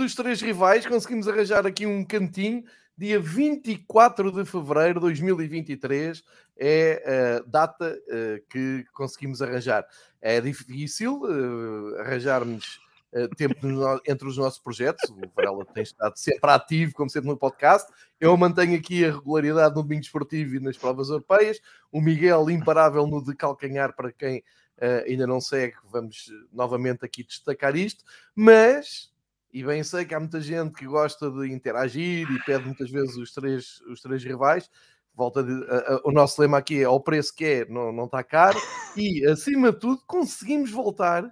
dos três rivais. Conseguimos arranjar aqui um cantinho. Dia 24 de fevereiro de 2023 é a data uh, que conseguimos arranjar. É difícil uh, arranjarmos tempo entre os nossos projetos. O Varela tem estado sempre ativo, como sempre no podcast. Eu mantenho aqui a regularidade no domingo esportivo e nas provas europeias. O Miguel, imparável no de calcanhar para quem uh, ainda não segue, vamos novamente aqui destacar isto, mas, e bem sei que há muita gente que gosta de interagir e pede muitas vezes os três, os três rivais, volta de, uh, uh, o nosso lema aqui é ao preço que é, não, não está caro, e acima de tudo conseguimos voltar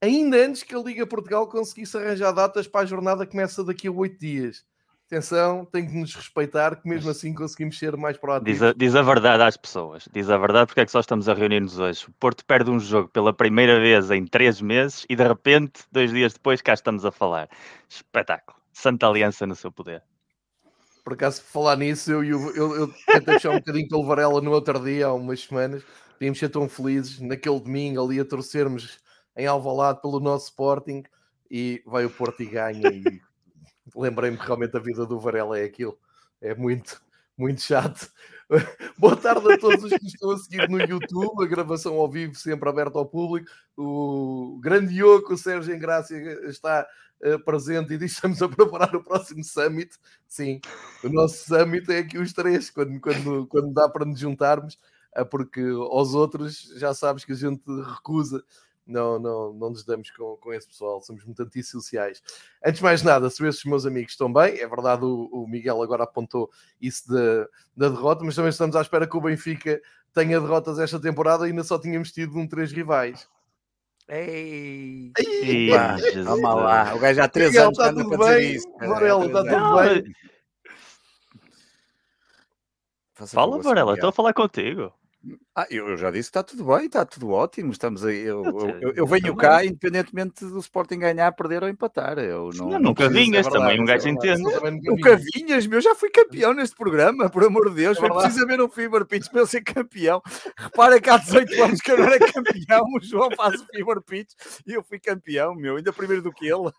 ainda antes que a Liga Portugal conseguisse arranjar datas para a jornada que começa daqui a oito dias atenção, tem que nos respeitar, que mesmo assim conseguimos ser mais proativos. Diz a, diz a verdade às pessoas, diz a verdade porque é que só estamos a reunir-nos hoje. O Porto perde um jogo pela primeira vez em três meses e de repente, dois dias depois, cá estamos a falar. Espetáculo. Santa Aliança no seu poder. Por acaso, falar nisso, eu, eu, eu, eu tentei puxar um bocadinho pelo Varela no outro dia, há umas semanas. Podíamos ser tão felizes naquele domingo ali a torcermos em Alvalade pelo nosso Sporting e vai o Porto e ganha e lembrei-me que realmente a vida do Varela é aquilo. É muito, muito chato. Boa tarde a todos os que estão a seguir no YouTube, a gravação ao vivo sempre aberta ao público. O grande Yoko, o Sérgio Engrácia, está uh, presente e diz estamos a preparar o próximo Summit. Sim, o nosso Summit é aqui os três, quando, quando, quando dá para nos juntarmos, uh, porque aos outros já sabes que a gente recusa não, não, não nos damos com, com esse pessoal, somos muito antissociais. Antes de mais nada, se esses meus amigos estão bem, é verdade, o, o Miguel agora apontou isso da, da derrota, mas também estamos à espera que o Benfica tenha derrotas esta temporada e ainda só tínhamos tido um três rivais. Ei, Ei vamos lá, o gajo já há três Miguel, anos está tudo bem? Isso, Varela, está tudo bem? Fala, Varela, estou a falar contigo. Ah, eu, já disse que está tudo bem, está tudo ótimo. Estamos aí, eu, eu, eu venho cá independentemente do Sporting ganhar, perder ou empatar. Eu não, não nunca vinhas é também, um gajo é entende. Nunca vinhas, meu, já fui campeão neste programa, por amor de Deus. É Foi preciso ver um Fever Pitch para eu ser campeão. Repara que há 18 anos que eu não era campeão, o João faz o Fever Pitch e eu fui campeão, meu, ainda primeiro do que ele.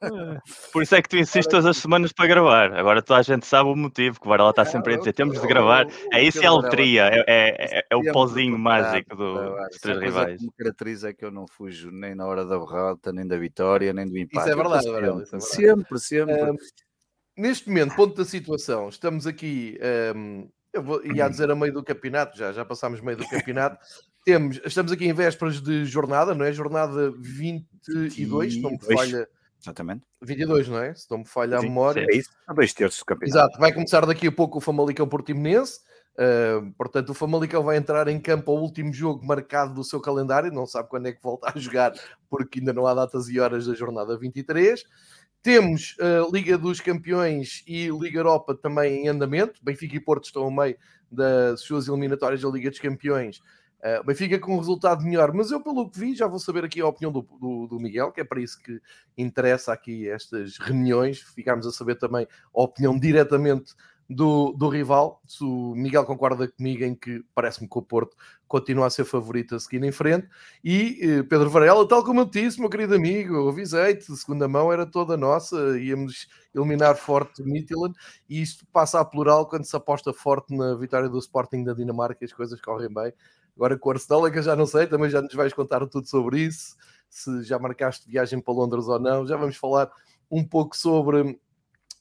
Por isso é que tu insistes todas as semanas para gravar. Agora toda a gente sabe o motivo que o Varela está sempre a dizer: temos de gravar. É isso, é a loteria, é, é, é o pozinho mágico do, dos três rivais. que me caracteriza é que eu não fujo nem na hora da derrota, nem da vitória, nem do empate. Isso é verdade, sempre, Varela, isso é verdade. sempre. sempre. Um, neste momento, ponto da situação, estamos aqui, um, eu vou, ia dizer a meio do campeonato, já, já passámos meio do campeonato, temos, estamos aqui em vésperas de jornada, não é? Jornada 22, se não me falha... Exatamente. 22, não é? Se não me falha a memória. É isso, há dois terços do campeonato. Exato, vai começar daqui a pouco o Famalicão Portimonense. Uh, portanto, o Famalicão vai entrar em campo ao último jogo marcado do seu calendário, não sabe quando é que volta a jogar, porque ainda não há datas e horas da jornada 23. Temos uh, Liga dos Campeões e Liga Europa também em andamento. Benfica e Porto estão ao meio das suas eliminatórias da Liga dos Campeões. Uh, Benfica com um resultado melhor, mas eu, pelo que vi, já vou saber aqui a opinião do, do, do, Miguel, que é para isso que interessa aqui estas reuniões, ficarmos a saber também a opinião diretamente do, do rival. Se o Miguel concorda comigo em que parece-me que o Porto continua a ser favorito a seguir em frente. E eh, Pedro Varela, tal como eu disse, meu querido amigo, avisei-te, segunda mão era toda nossa, íamos eliminar forte Midtjylland e isto passa a plural quando se aposta forte na vitória do Sporting da Dinamarca e as coisas correm bem. Agora com o Arsenal que eu já não sei, também já nos vais contar tudo sobre isso, se já marcaste viagem para Londres ou não, já vamos falar um pouco sobre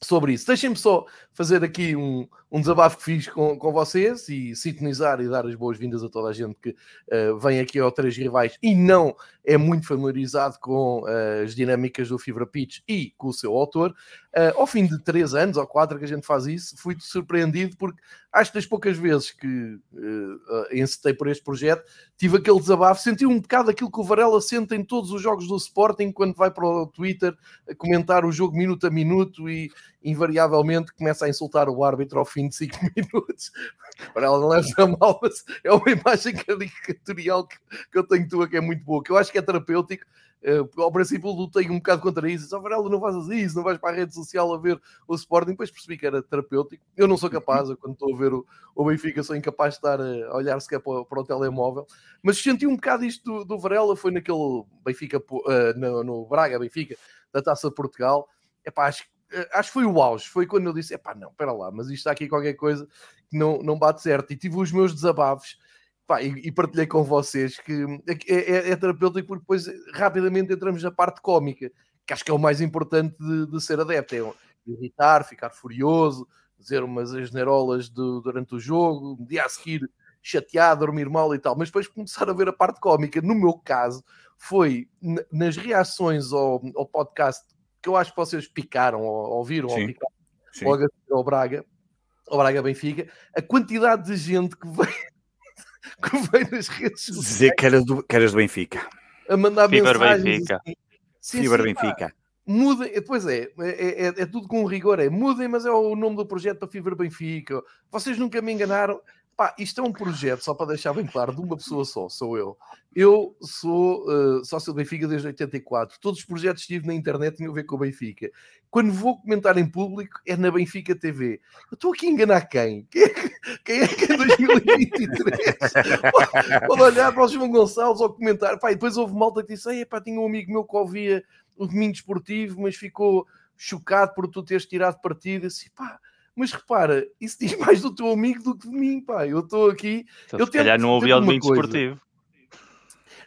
sobre isso. Deixem-me só fazer aqui um, um desabafo que fiz com, com vocês e sintonizar e dar as boas-vindas a toda a gente que uh, vem aqui ao Três Rivais e não é muito familiarizado com uh, as dinâmicas do Fibra Pitch e com o seu autor. Uh, ao fim de três anos ou quatro que a gente faz isso, fui surpreendido porque acho que das poucas vezes que uh, encetei por este projeto, tive aquele desabafo, senti um bocado aquilo que o Varela sente em todos os jogos do Sporting quando vai para o Twitter comentar o jogo minuto a minuto e invariavelmente começa a insultar o árbitro ao fim de 5 minutos. Para ela não leva a mal, mas é uma imagem caricatorial que, que eu tenho tua que é muito boa, que eu acho que é terapêutico Uh, ao princípio lutei um bocado contra isso, oh, Varela, não fazes isso, não vais para a rede social a ver o Sporting, depois percebi que era terapêutico. Eu não sou capaz, eu, quando estou a ver o, o Benfica, sou incapaz de estar a olhar sequer para, para o telemóvel, mas senti um bocado isto do, do Varela, foi naquele Benfica, uh, no, no, Braga, Benfica, da Taça de Portugal. Epá, acho, eh, acho que foi o auge, foi quando eu disse: epá, não, espera lá, mas isto está aqui qualquer coisa que não, não bate certo. E tive os meus desabafos Pá, e, e, partilhei com vocês que é, é, é, terapêutico porque depois rapidamente entramos na parte cómica, que acho que é o mais importante de, de ser adepto, é irritar, ficar furioso, dizer umas asneirolas durante o jogo, um dia a seguir chateado, dormir mal e tal, mas depois começar a ver a parte cómica, no meu caso, foi nas reações ao, ao podcast que eu acho que vocês picaram, ou ouviram, Sim. ou picaram, logo ao Braga, ao Braga Benfica, a quantidade de gente que veio que veio nas redes sociais. Dizer que eras do, que eras do Benfica. A mandar Fiber mensagens. Benfica. Assim. Sim, Fiber sim, Benfica. Pá, mudem, pois é, é, é, é, tudo com rigor, é mudem, mas é o nome do projeto para Fiber Benfica. Vocês nunca me enganaram. Pá, isto é um projeto, só para deixar bem claro, de uma pessoa só, sou eu. Eu sou uh, sócio do Benfica desde 84. Todos os projetos que tive na internet tinham a ver com o Benfica. Quando vou comentar em público, é na Benfica TV. Eu estou aqui a enganar quem? Quem é que, quem é, que em 2023 pode olhar para o João Gonçalves ou comentar? Pá, e depois houve malta que disse: pá, tinha um amigo meu que ouvia o Domingo Esportivo, mas ficou chocado por tu teres tirado partido. Assim, pá, mas repara, isso diz mais do teu amigo do que de mim, pá. Eu estou aqui. Então, eu se calhar não ouvi ao domingo esportivo.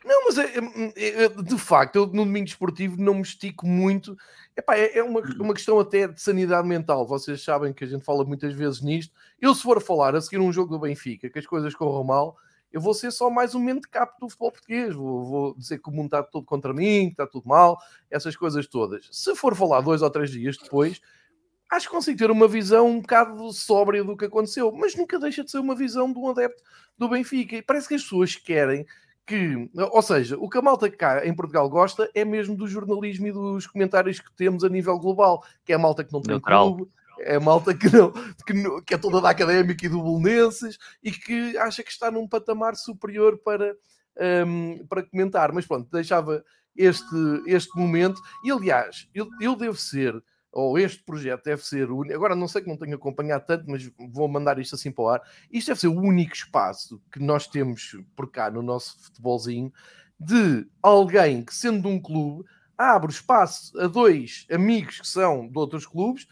Não, mas é, é, é, de facto, eu no domingo esportivo não me estico muito. Epá, é, é uma, uma questão até de sanidade mental. Vocês sabem que a gente fala muitas vezes nisto. Eu, se for falar a seguir um jogo do Benfica, que as coisas corram mal, eu vou ser só mais um mente capo do futebol português. Vou, vou, dizer que o mundo está tudo contra mim, que está tudo mal, essas coisas todas. Se for falar dois ou três dias depois, acho que consigo ter uma visão um bocado sóbria do que aconteceu, mas nunca deixa de ser uma visão de um adepto do Benfica. E parece que as pessoas querem que, ou seja, o que a malta cá em Portugal gosta é mesmo do jornalismo e dos comentários que temos a nível global, que é a malta que não tem Neutral. clube, é a malta que, não, que, não, que é toda da académica e do Bolonenses e que acha que está num patamar superior para, um, para comentar. Mas pronto, deixava este, este momento. E aliás, eu, eu devo ser ou este projeto deve ser o único. Agora não sei que não tenho acompanhado tanto, mas vou mandar isto assim para o ar. Isto deve ser o único espaço que nós temos por cá no nosso futebolzinho de alguém que, sendo de um clube, abre espaço a dois amigos que são de outros clubes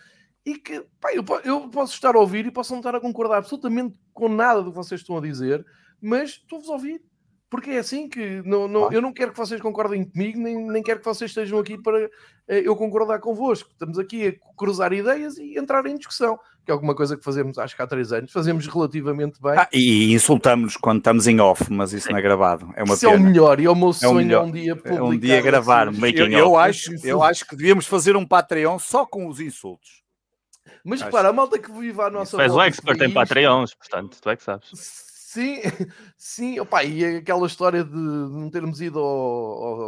e que pá, eu, eu, posso estar a ouvir e posso não estar a concordar absolutamente com nada do que vocês estão a dizer, mas estou-vos a ouvir porque é assim que não, não, eu não quero que vocês concordem comigo, nem, nem quero que vocês estejam aqui para eh, eu concordar convosco. Estamos aqui a cruzar ideias e entrar em discussão, que é alguma coisa que fazemos acho que há três anos, fazemos relativamente bem. Ah, e insultamos quando estamos em off, mas isso não é gravado. É uma isso pena. é o melhor, e é o meu sonho é, um dia publicar. É um dia gravar, assim. making eu, eu acho, eu acho que devíamos fazer um Patreon só com os insultos. Mas repara, a malta que vive à nossa volta. Tu és o expert em Patreons, portanto, tu é que sabes. Sim, sim, opa, e aquela história de não termos ido ao, ao,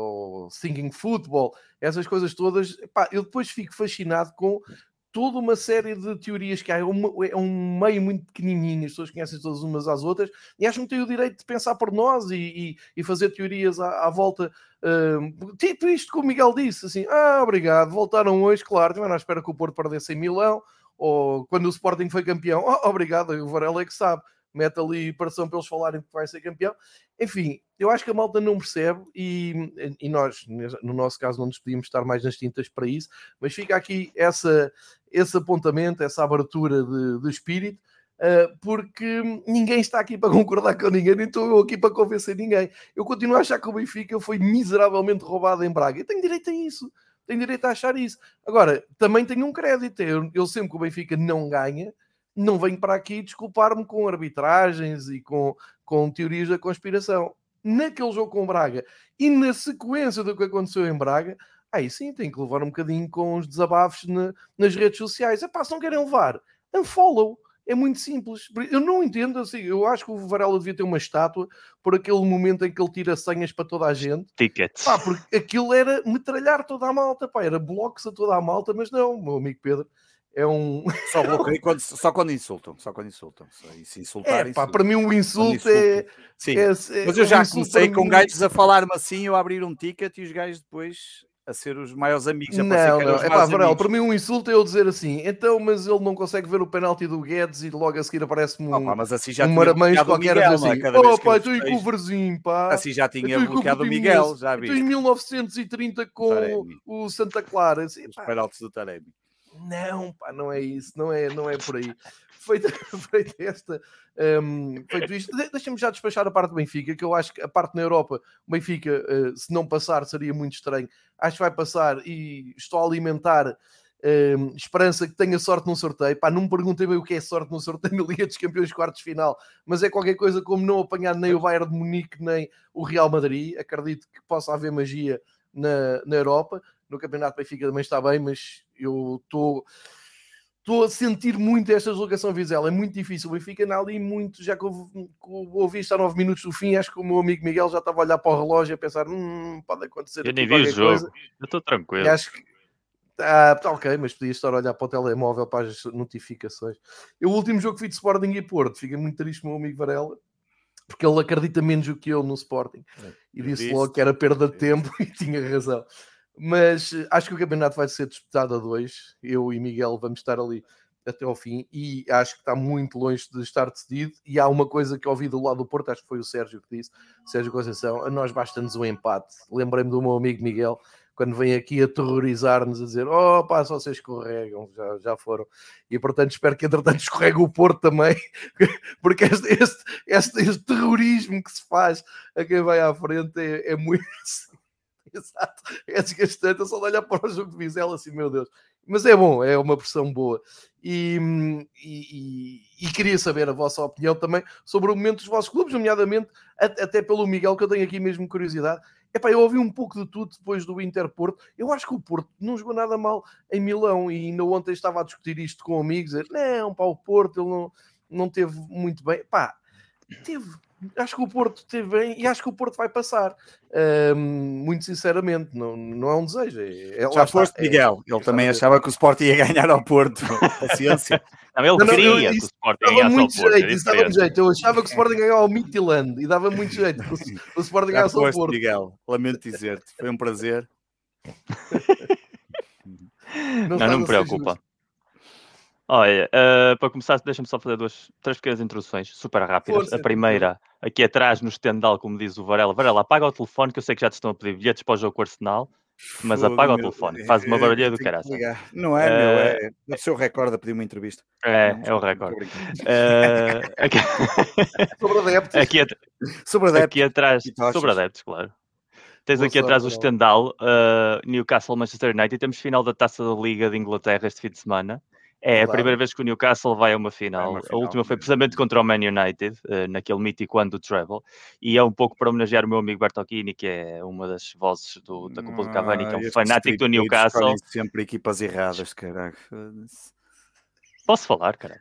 ao singing football, essas coisas todas, opa, eu depois fico fascinado com toda uma série de teorias que há. É, uma, é um meio muito pequenininho, as pessoas conhecem todas umas às outras e acham que têm o direito de pensar por nós e, e, e fazer teorias à, à volta. Uh, tipo isto que o Miguel disse, assim, ah, obrigado, voltaram hoje, claro, estiveram à espera que o Porto perdesse em Milão, ou quando o Sporting foi campeão, oh, obrigado, o Varela é que sabe mete ali pressão para eles falarem que vai ser campeão. Enfim, eu acho que a malta não percebe e, e nós, no nosso caso, não nos podíamos estar mais nas tintas para isso, mas fica aqui essa, esse apontamento, essa abertura de, de espírito. Uh, porque ninguém está aqui para concordar com ninguém, nem estou eu aqui para convencer ninguém. Eu continuo a achar que o Benfica foi miseravelmente roubado em Braga. Eu tenho direito a isso, tenho direito a achar isso. Agora, também tenho um crédito. Eu, eu sempre que o Benfica não ganha, não venho para aqui desculpar-me com arbitragens e com, com teorias da conspiração. Naquele jogo com Braga e na sequência do que aconteceu em Braga, aí sim tem que levar um bocadinho com os desabafos na, nas redes sociais. É pá, se não querem levar, unfollow. É muito simples. Eu não entendo assim. Eu acho que o Varela devia ter uma estátua por aquele momento em que ele tira senhas para toda a gente. Tickets. Pá, porque aquilo era metralhar toda a malta. Pá, era blocos a toda a malta, mas não, meu amigo Pedro é um. Só bloqueio quando, só quando insultam. Só quando insultam. Se insultar, é, pá, para mim o insulto é. Sim. É, é, Mas eu já comecei com mim... gajos a falar-me assim, eu a abrir um ticket e os gajos depois a ser os maiores amigos. não, não. É pá, Varela, para mim um insulto é eu dizer assim, então, mas ele não consegue ver o penalti do Guedes e logo a seguir aparece-me um, oh, mas assim já um qualquer Miguel, assim, oh pá, estou em coverzinho, pá. Assim já tinha bloqueado o Miguel, já vi. Estou em 1930 com o, o Santa Clara. Assim, os penaltis do Taremi. Não, pá, não é isso, não é, não é por aí. Feito, feito esta, um, feito isto, deixa-me já despachar a parte do Benfica, que eu acho que a parte na Europa, o Benfica, uh, se não passar, seria muito estranho. Acho que vai passar e estou a alimentar um, esperança que tenha sorte no sorteio. Pá, não me perguntei bem o que é sorte no sorteio na Liga dos Campeões quartos final, mas é qualquer coisa como não apanhar nem o Bayern de Munique nem o Real Madrid. Acredito que possa haver magia na, na Europa. No Campeonato Benfica também está bem, mas eu estou estou a sentir muito esta deslocação Vizela, é muito difícil. O Benfica anda ali muito, já que eu, ouvi estar 9 minutos do fim, acho que o meu amigo Miguel já estava a olhar para o relógio a pensar: hum, pode acontecer. Eu nem vi o jogo, coisa. eu estou tranquilo. E acho que ah, tá ok, mas podia estar a olhar para o telemóvel para as notificações. Eu, o último jogo que vi de Sporting e Porto, fiquei muito triste com o meu amigo Varela, porque ele acredita menos do que eu no Sporting é, e disse logo que era perda de tempo e tinha razão. Mas eh, acho que o campeonato vai ser disputado a dois. Eu e Miguel vamos estar ali até ao fim e acho que está muito longe de estar decidido. E há uma coisa que ouvi do lado do Porto, acho que foi o Sérgio que disse, Sérgio Conceição, a nós basta-nos um empate. Lembrei-me do meu amigo Miguel, quando vem aqui a terrorizar-nos, a dizer: Oh, pá, só vocês escorregam, já, já foram. E portanto, espero que entretanto escorregue o Porto também, porque este, este, este, este terrorismo que se faz a quem vai à frente é, é muito. Exato, é desgastante. Eu só de olhar para o jogo de Vizela assim, meu Deus. Mas é bom, é uma pressão boa. E, e, e, queria saber a vossa opinião também sobre o momento dos vossos clubes, nomeadamente até pelo Miguel, que eu tenho aqui mesmo curiosidade. Epá, eu ouvi um pouco de tudo depois do Inter Porto. Eu acho que o Porto não jogou nada mal em Milão e ainda ontem estava a discutir isto com amigos. Dizer, não, pá, o Porto ele não, não teve muito bem. Pá, teve acho que o Porto esteve bem e acho que o Porto vai passar. muito sinceramente, não, não é um desejo. É, é Já foste, é, Miguel. É, ele também achava que o Sporting ia ganhar ao Porto. Paciência. Não, ele não, queria eu, que o Sporting ganhasse muito ao Jeito, isso dava muito jeito. Eu achava que o Sporting ganhava ao Midtjylland e dava muito jeito que o, o Sporting ganhasse ao Porto. Miguel. Lamento dizer-te. Foi um prazer. não, não, não me preocupa. Olha, uh, para começar, deixa-me só fazer duas, três pequenas introduções super rápidas. Força, a primeira, aqui atrás no estendal, como diz o Varela. Varela, apaga o telefone, que eu sei que já te estão a pedir bilhetes para o jogo com o Arsenal, mas apaga o telefone, faz uma barulha do caralho. Não é, meu, é, é o seu recorde a pedir uma entrevista. É, é o recorde. Uh, aqui... sobre adeptos. Aqui, at... sobre adeptos. Aqui atrás, sobre adeptos, claro. Tens Boa aqui sorte, atrás o estendal, uh, Newcastle Manchester United, e temos final da Taça da Liga de Inglaterra este fim de semana. É claro. a primeira vez que o Newcastle vai a uma final. Uma final a última foi precisamente contra o Man United, uh, naquele mítico ano do Travel. E é um pouco para homenagear o meu amigo Bertocchini, que é uma das vozes do, da Copa do Cavani, que é um fanático do Newcastle. sempre equipas erradas, caralho. Posso falar, caralho?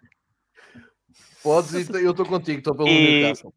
Podes, eu estou contigo, estou pelo e... Newcastle.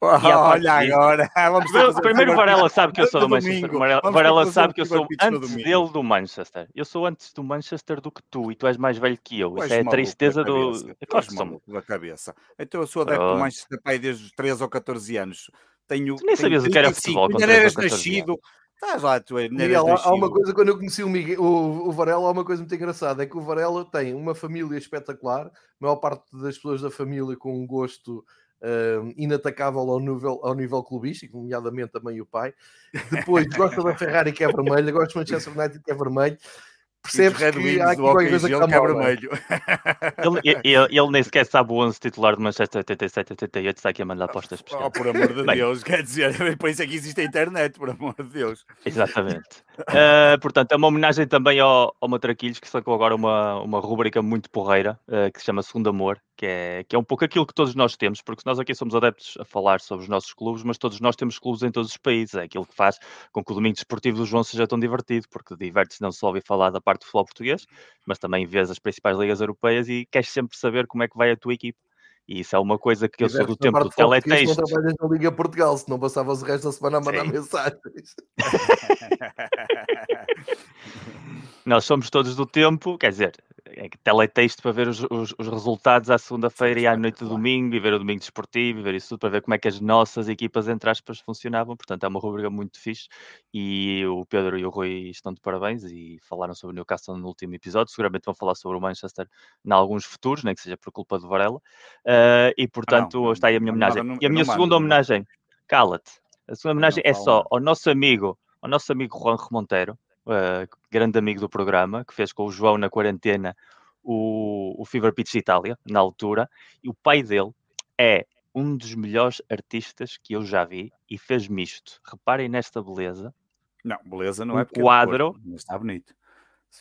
Olha agora. Vamos Primeiro, Varela sabe que eu sou do Manchester. Varela sabe que eu sou antes dele do Manchester. Eu sou antes do Manchester do que tu e tu és mais velho que eu. Isso é a tristeza do. Claro que sou da cabeça. Então eu sou adepto do Manchester pai desde os 13 ou 14 anos. Tenho, tu nem sabias o que era futebol quando eras nascido. Estás lá, tu é, Miguel, há uma coisa, quando eu conheci o, Miguel, o, o, Varela, há uma coisa muito engraçada, é que o Varela tem uma família espetacular, a maior parte das pessoas da família com um gosto uh, inatacável ao nível, ao nível clubístico, nomeadamente também o pai. Depois gosta da Ferrari que é vermelha, gosta do Manchester United que é vermelho. Percebes que há aqui qualquer coisa que está é vermelho. Ele, ele, ele, nem sequer sabe o 11 titular do Manchester 87, 88, está aqui a mandar apostas. Oh, por amor de Bem, Deus, quer dizer, por isso é que existe a internet, por amor de Deus. Exatamente. Uh, portanto, é uma homenagem também ao, ao Matraquilhos, que sacou agora uma, uma rubrica muito porreira, uh, que se chama Segundo Amor, que é, que é um pouco aquilo que todos nós temos, porque nós aqui somos adeptos a falar sobre os nossos clubes, mas todos nós temos clubes em todos os países. É aquilo que faz com que o domingo desportivo do João seja tão divertido, porque diverte-se não só ouvir falar da parte do futebol português, mas também vês as principais ligas europeias e queres sempre saber como é que vai a tua equipe. E isso é uma coisa que eu sou do tempo do teletexto. Não trabalhas na Liga Portugal, se não passavas o resto da semana a mandar Sim. mensagens. Nós somos todos do tempo, quer dizer, é teletexto para ver os, os, os resultados à segunda-feira e à noite de domingo, e ver o domingo desportivo, e ver isso tudo, para ver como é que as nossas equipas, entre aspas, funcionavam. Portanto, é uma rubrica muito fixe. E o Pedro e o Rui estão de parabéns e falaram sobre o Newcastle no último episódio. Seguramente vão falar sobre o Manchester em alguns futuros, nem que seja por culpa do Varela. Uh, e portanto, ah, não, está aí a minha homenagem. Não, não, e a minha segunda homenagem, cala-te. A segunda homenagem é só ao nosso amigo, ao nosso amigo Juan Monteiro uh, grande amigo do programa, que fez com o João na quarentena o, o Fever Pitch Itália, na altura, e o pai dele é um dos melhores artistas que eu já vi e fez-me isto. Reparem nesta beleza. Não, beleza não um é quadro. Cor, está bonito.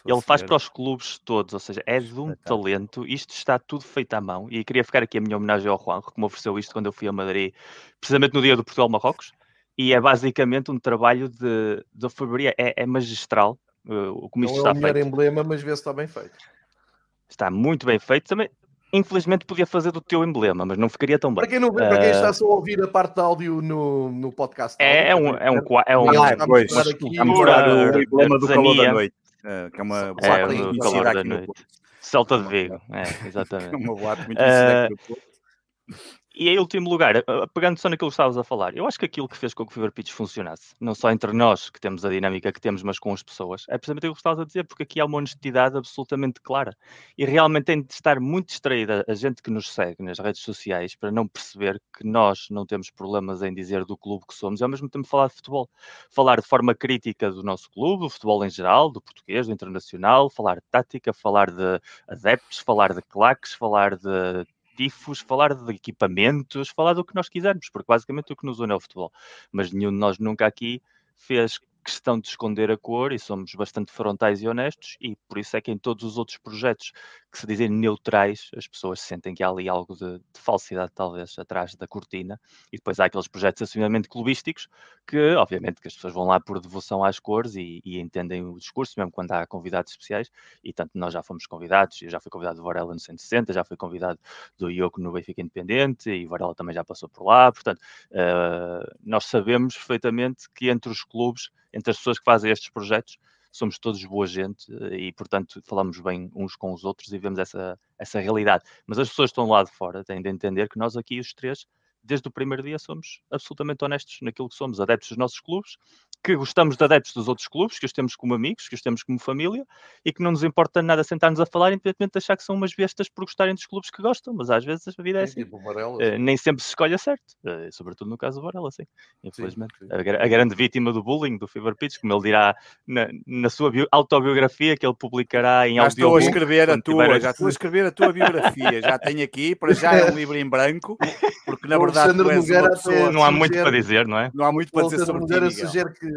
Ele faz para os clubes todos, ou seja, é de um talento. Isto está tudo feito à mão. E queria ficar aqui a minha homenagem ao Juan, que me ofereceu isto quando eu fui a Madrid, precisamente no dia do Portugal-Marrocos e é basicamente um trabalho de, de alfaberia, é, é magistral uh, como isto está feito. Não é o melhor emblema, mas vê se está bem feito. Está muito bem feito. Também, infelizmente, podia fazer do teu emblema, mas não ficaria tão bem. Para quem, não, uh, para quem está eh, só a ouvir a parte de áudio no, no podcast. É, é, um, é um... É um, ah, pois, aqui, a mostrar o emblema do calor da noite. Que é uma é, do calor da noite. Celta de Vigo, é, exatamente. é uma boate muito uh, e em último lugar, pegando só naquilo que estavas a falar, eu acho que aquilo que fez com que o Fever Pitch funcionasse, não só entre nós, que temos a dinâmica que temos, mas com as pessoas, é precisamente aquilo que estavas a dizer, porque aqui há uma honestidade absolutamente clara. E realmente tem de estar muito distraída a gente que nos segue nas redes sociais para não perceber que nós não temos problemas em dizer do clube que somos e ao mesmo tempo falar de futebol. Falar de forma crítica do nosso clube, do futebol em geral, do português, do internacional, falar de tática, falar de adeptos, falar de claques, falar de tifos, falar de equipamentos, falar do que nós quisermos, porque basicamente o que nos une é o futebol. Mas nenhum de nós nunca aqui fez questão de esconder a cor e somos bastante frontais e honestos e por isso é que em todos os outros projetos que se dizem neutrais, as pessoas sentem que há ali algo de, de falsidade talvez atrás da cortina. E depois há aqueles projetos assumidamente clubísticos que obviamente que as pessoas vão lá por devoção às cores e, e, entendem o discurso mesmo quando há convidados especiais. E tanto nós já fomos convidados, eu já fui convidado do Varela no 160, já fui convidado do Ioco no Benfica Independente e Varela também já passou por lá, portanto uh, nós sabemos perfeitamente que entre os clubes entre as pessoas que fazem estes projetos, somos todos boa gente eh, e, portanto, falamos bem uns com os outros e vemos essa, essa realidade. Mas as pessoas que estão lá de fora têm de entender que nós aqui, os três, desde o primeiro dia, somos absolutamente honestos naquilo que somos, adeptos dos nossos clubes que gostamos de adeptos dos outros clubes, que os temos como amigos, que os temos como família e que não nos importa nada sentar-nos a falar, independentemente de achar que são umas bestas por gostarem dos clubes que gostam, mas às vezes a vida é assim. Tipo Varela, uh, nem sempre se escolhe a certo, uh, sobretudo no caso do Varela, sim. Infelizmente. Sim, sim. A, a, grande vítima do bullying do Fever Pitch, como ele dirá na, na sua autobiografia que ele publicará em já estou a escrever a tua, tiver... já estou a escrever a tua biografia, já tenho aqui, para já é um livro em branco, porque na verdade tu és uma pessoa... Não há muito para dizer, não é? Não há muito para dizer sobre ti, Miguel. que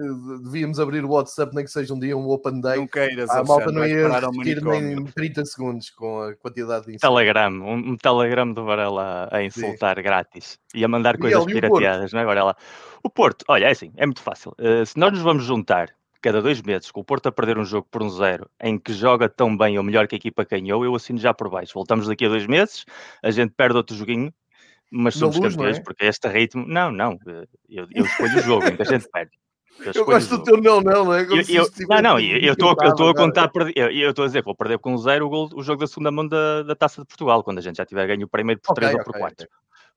devíamos abrir o WhatsApp, nem que seja um dia um Open Day. Não queiras, a malta não ia repetir nem 30 segundos com a quantidade de Telegram, um, um telegram do Varela a, a insultar Sim. grátis e a mandar coisas pirateadas, não é, Varela? O Porto, olha, é assim, é muito fácil. Uh, se nós nos vamos juntar cada dois meses, com o Porto a perder um jogo por um zero, em que joga tão bem ou melhor que a equipa ganhou, eu assino já por baixo. Voltamos daqui a dois meses, a gente perde outro joguinho, mas somos luz, campeões, é? porque este ritmo. Não, não, eh, eu, eu escolho o jogo, que a gente perde. Eu, gosto do teu não, não, não é? Eu, eu, não, não, eu estou a contar, eu estou a dizer que vou perder com zero o, gol, o jogo da segunda mão da, da Taça de Portugal, quando a gente já tiver ganho o primeiro por okay, 3 ou por 4. Okay.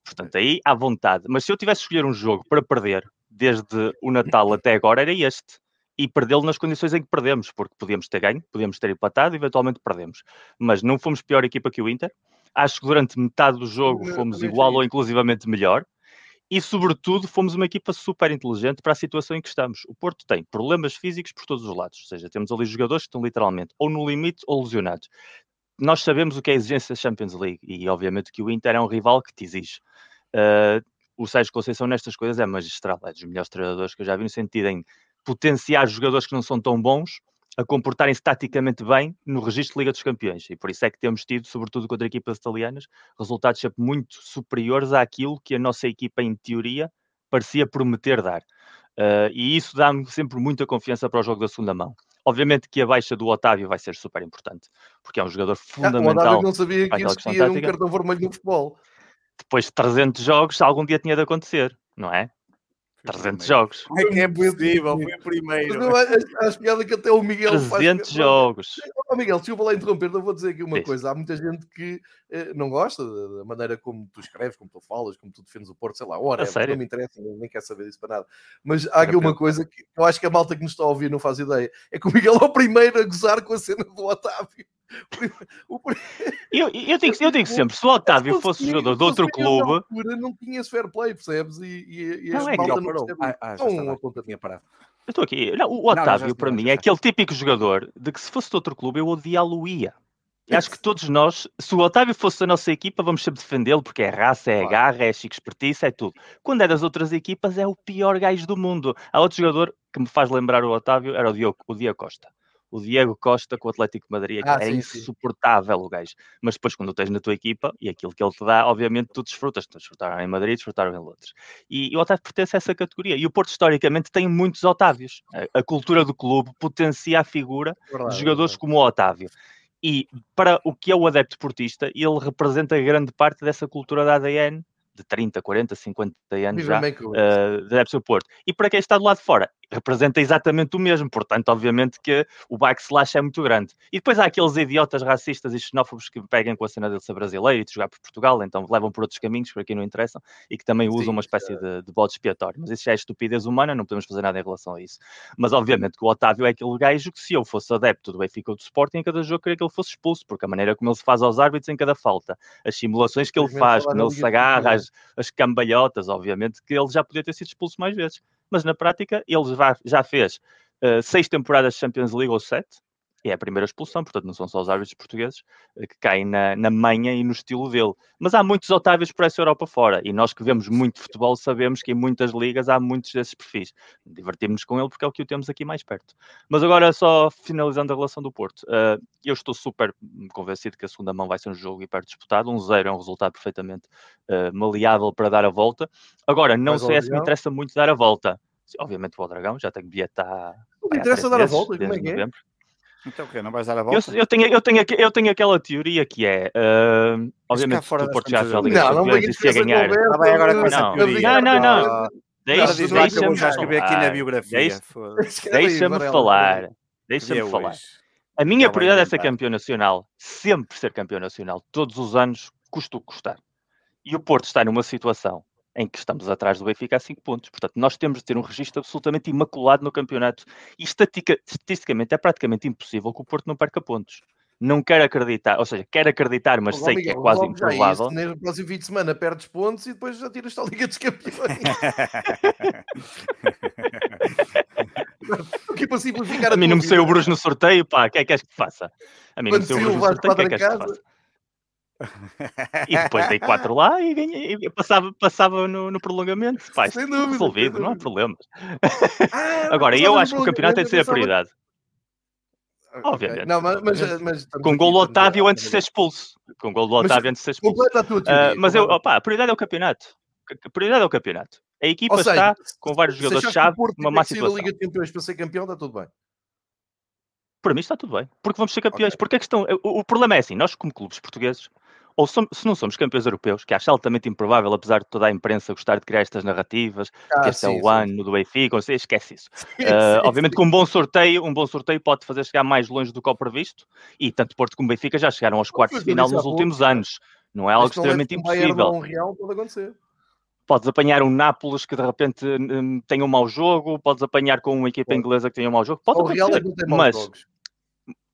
Portanto, aí à vontade. Mas se eu tivesse escolher um jogo para perder, desde o Natal até agora, era este. E perdê-lo nas condições em que perdemos, porque podíamos ter ganho, podíamos ter empatado e eventualmente perdemos. Mas não fomos pior equipa que o Inter. Acho que durante metade do jogo fomos igual ou inclusivamente melhor e, sobretudo, fomos uma equipa super inteligente para a situação em que estamos. O Porto tem problemas físicos por todos os lados, ou seja, temos ali jogadores que estão literalmente ou no limite ou lesionados. Nós sabemos o que é a exigência da Champions League e, obviamente, que o Inter é um rival que te exige. Uh, o Sérgio Conceição nestas coisas é magistral, é dos melhores treinadores que eu já vi no sentido em potenciar jogadores que não são tão bons a comportarem-se taticamente bem no registro de Liga dos Campeões. E por isso é que temos tido, sobretudo contra equipas italianas, resultados sempre muito superiores àquilo que a nossa equipa, em teoria, parecia prometer dar. Uh, e isso dá-me sempre muita confiança para o jogo da segunda mão. Obviamente que a baixa do Otávio vai ser super importante, porque é um jogador fundamental. Ah, o Otávio não sabia que existia um cartão vermelho no futebol. Depois de 300 jogos, algum dia tinha de acontecer, não é? 300 jogos. Como é que é possível? Foi o primeiro. Acho piada que até o Miguel 300 jogos. Oh, Miguel, desculpa lá interromper, não vou dizer aqui uma Diz. coisa. Há muita gente que eh, não gosta da, maneira como tu escreves, como tu falas, como tu defendes o Porto, sei lá, ora, sério? não me interessa, nem nem quero saber disso para nada. Mas há aqui uma coisa que eu acho que a malta que nos está a ouvir não faz ideia: é que o Miguel é o primeiro a gozar com a cena do Otávio. O Eu, eu, digo, eu digo sempre, se o Otávio Se fosse jogador de outro clube, altura, não tinha esse fair play, percebes? E, e, e Não, é que não parou. Ah, ah, já uma ponta- Tinha parado. eu estou aqui. Não, o Não, não, Otávio, para está, mim, é está. aquele típico jogador de que se fosse de outro clube eu odiá-lo-ia. E acho que todos nós, se o Otávio fosse da nossa equipa, vamos sempre defendê-lo, porque é raça, é Claro. garra, é chique espertice, é tudo. Quando é das outras equipas, é o pior gajo do mundo. Há outro jogador que me faz lembrar o Otávio, era o Diogo, o Diego Costa. O Diego Costa com o Atlético de Madrid, Ah, é sim, sim. insuportável o gajo. Mas depois, quando o tens na tua equipa e aquilo que ele te dá, obviamente tu desfrutas. Tu desfrutaram em Madrid, desfrutaram em Londres. E, e o Otávio pertence a essa categoria. E o Porto, historicamente, tem muitos Otávios. A, a cultura do clube potencia a figura Verdade, de jogadores verdade. como o Otávio. E para o que é o adepto portista, ele representa grande parte dessa cultura da ADN de 30, 40, 50 anos já uh, da Adeptos do Porto. E para quem está do lado de fora, representa exatamente o mesmo. Portanto, obviamente que o backslash é muito grande. E depois há aqueles idiotas racistas e xenófobos que pegam com a cena dele ser brasileiro e de jogar por Portugal, então levam por outros caminhos que aqui não interessam e que também usam Sim, uma espécie de, de bode expiatório. Mas isso já é estupidez humana, não podemos fazer nada em relação a isso. Mas obviamente que o Otávio é aquele gajo que se eu fosse adepto do Benfica ou do Sporting, em cada jogo queria que ele fosse expulso, porque a maneira como ele se faz aos árbitros em cada falta, as simulações que ele faz, na ele se agarra, as, as cambalhotas, obviamente que ele já podia ter sido expulso mais vezes. Mas na prática, ele já, fez eh, seis temporadas de Champions League ou sete, e é a primeira expulsão, portanto não são só os árbitros portugueses eh, que caem na, na manha e no estilo dele. Mas há muitos Otávios por essa Europa fora, e nós que vemos muito futebol sabemos que em muitas ligas há muitos desses perfis. Divertimos-nos com ele porque é o que o temos aqui mais perto. Mas agora, só finalizando a relação do Porto, eh, eu estou super convencido que a segunda mão vai ser um jogo hiper disputado. Um zero é um resultado perfeitamente eh, maleável para dar a volta. Agora, não sei se me interessa muito dar a volta. Obviamente vou ao Dragão, já tenho bilhete há. Não me interessa dar a volta, como é que é? novembro. Então o quê? Não vais dar a Eu, volta? eu, tenho, eu, tenho, eu tenho aquela teoria que é, ah, obviamente, fora se o Porto já tantas foi à eu- Liga dos Não, não e se ia essa ganhar. Ah, vai agora com essa Não, teoria. não, não, não. Ah, Deixa- eu Deixa-me vou já escrever aqui na falar. biografia. Deixa- Deixa-me falar. Deixa-me Dia falar. A minha vai prioridade é ser campeão nacional. Sempre ser campeão nacional. Todos os anos, custa o que custar. E o Porto está numa situação em que estamos atrás do Benfica a 5 pontos. Portanto, nós temos de ter um registro absolutamente imaculado no campeonato. E estatica- estatisticamente é praticamente impossível que o Porto não perca pontos. Não quero acreditar, ou seja, quero acreditar, mas Ó, sei que é quase já improvável. isso, No próximo fim de semana perdes pontos e depois já tiras a Liga dos Campeões. Aqui para simplificar A mim não me saiu o. Bruges no sorteio, pá, o que é que és que faça? A mim não me saiu o saiu Bruges o no sorteio, o que é que és que faça? E depois dei 4 lá e ganhei, e passava, passava no, no prolongamento. Pá, Sem dúvida, resolvido, não há problemas. Ah, Agora, eu acho que o campeonato tem de ser a prioridade. Obviamente. Não, mas, mas, mas Com gol do Otávio antes de ser expulso. Com gol do Otávio antes de ser expulso. Tua Ah, mas eu, opá, a prioridade é o campeonato. A prioridade é o campeonato. A equipa seja, está com vários jogadores-chave numa má situação. Liga de Campeões para ser campeão, está tudo bem. Para mim está tudo bem, porque vamos ser campeões. Ok. Porque a questão, o, o problema é assim, nós como clubes portugueses, ou som- se não somos campeões europeus, que acho altamente improvável, apesar de toda a imprensa gostar de criar estas narrativas, que Ah, este é sim, o sim, ano do Benfica, seja, esquece isso. sim, Ah, sim, obviamente que um bom sorteio, um bom sorteio pode fazer chegar mais longe do que o previsto, e tanto Porto como Benfica já chegaram aos quartos o de que final há nos últimos anos. Não é algo que leves extremamente um impossível. um Real, pode acontecer. Podes apanhar um Nápoles que de repente hum, tenha um mau jogo, podes apanhar com uma equipa inglesa que tenha um mau jogo, pode o Real é acontecer. que tem maus mas,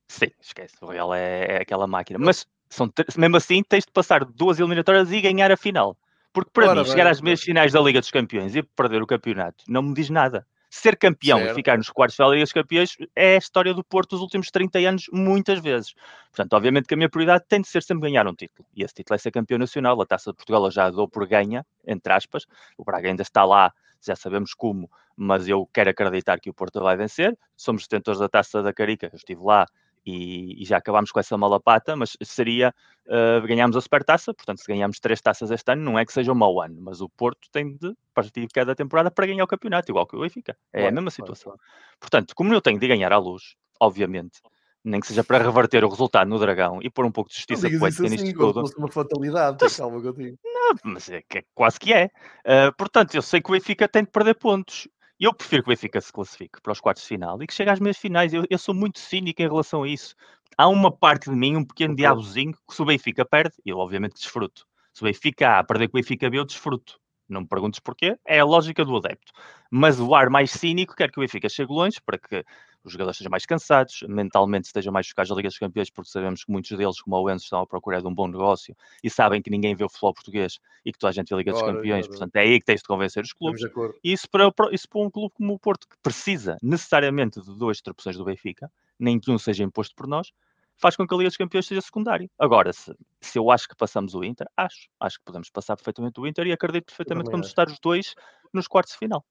sim, esquece, o Real é, é aquela máquina. Mas são, mesmo assim tens de passar duas eliminatórias e ganhar a final. Porque para Ora mim, bem, chegar às ora meias finais da Liga dos Campeões e perder o campeonato não me diz nada. Ser campeão Certo. e ficar nos quartos da Liga dos Campeões é a história do Porto dos últimos 30 anos, muitas vezes. Portanto, obviamente que a minha prioridade tem de ser sempre ganhar um título. E esse título é ser campeão nacional. A Taça de Portugal eu já dou por ganha, entre aspas. O Braga ainda está lá, já sabemos como, mas eu quero acreditar que o Porto vai vencer. Somos detentores da Taça da Carica, eu estive lá e, e já acabámos com essa malapata, mas seria uh, ganhámos a supertaça, portanto, se ganhamos três taças este ano, não é que seja um mau ano, mas o Porto tem de partir cada temporada para ganhar o campeonato, igual que o Benfica. É a mesma situação. Portanto, como eu tenho de ganhar à luz, obviamente, Nem que seja para reverter o resultado no Dragão e pôr um pouco de justiça poética assim, nisto tudo. uma fatalidade, então, calma. Não, mas é, que é, quase que é. Uh, portanto, eu sei que o Benfica tem de perder pontos. Eu prefiro que o Benfica se classifique para os quartos de final e que chegue às meias finais. Eu, eu, sou muito cínico em relação a isso. Há uma parte de mim, um pequeno diabozinho, que se o Benfica perde, eu obviamente desfruto. Se o Benfica A perder com o Benfica B, eu desfruto. Não me perguntes porquê, é a lógica do adepto. Mas o ar mais cínico quer que o Benfica chegue longe para que os jogadores estejam mais cansados, mentalmente estejam mais focados na Liga dos Campeões, porque sabemos que muitos deles, como o Enzo, estão à procura de um bom negócio e sabem que ninguém vê o futebol português e que toda a gente vê a Liga dos Campeões, portanto é aí que tens de convencer os clubes. E isso para, isso para um clube como o Porto, que precisa necessariamente de duas tropeções do Benfica, nem que um seja imposto por nós, faz com que a Liga dos Campeões seja secundário. Agora, se, se eu acho que passamos o Inter, acho. Acho que podemos passar perfeitamente o Inter e acredito perfeitamente que vamos estar os dois nos quartos de final.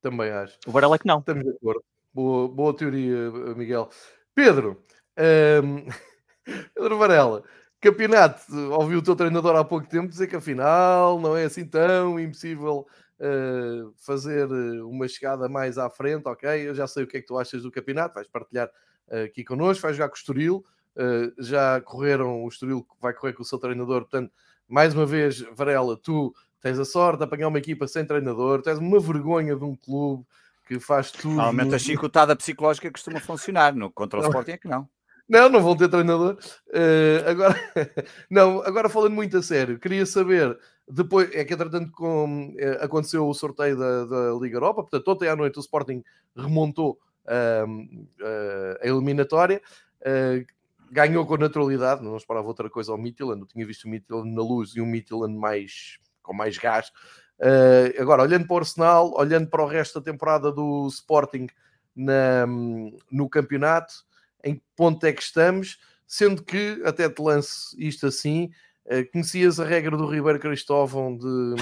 Também acho. O Varela é que não. Estamos de acordo. Boa, boa teoria, Miguel. Pedro, um, Pedro Varela, campeonato, ouvi o teu treinador há pouco tempo dizer que afinal não é assim tão impossível uh, fazer uma chegada mais à frente, ok? Eu já sei o que é que tu achas do campeonato, vais partilhar uh, aqui connosco, vais jogar com o Estoril, uh, já correram, o Estoril vai correr com o seu treinador, portanto, mais uma vez, Varela, tu tens a sorte de apanhar uma equipa sem treinador, tens uma vergonha de um clube que faz tudo. Normalmente a chicotada psicológica costuma funcionar, no, contra o não. Sporting é que não. Não, não vão ter treinador. Uh, agora, não, agora falando muito a sério, queria saber, depois, é que entretanto com, uh, aconteceu o sorteio da, da, Liga Europa, portanto, ontem à noite o Sporting remontou uh, a eliminatória, ganhou com naturalidade, não esperava outra coisa ao Midtjylland, eu tinha visto o Midtjylland na luz e um Midtjylland mais, com mais gás, Uh, agora, olhando para o Arsenal, olhando para o resto da temporada do Sporting na, no campeonato, em que ponto é que estamos? Sendo que, até te lance isto assim, uh, conhecias a regra do Ribeiro Cristóvão de.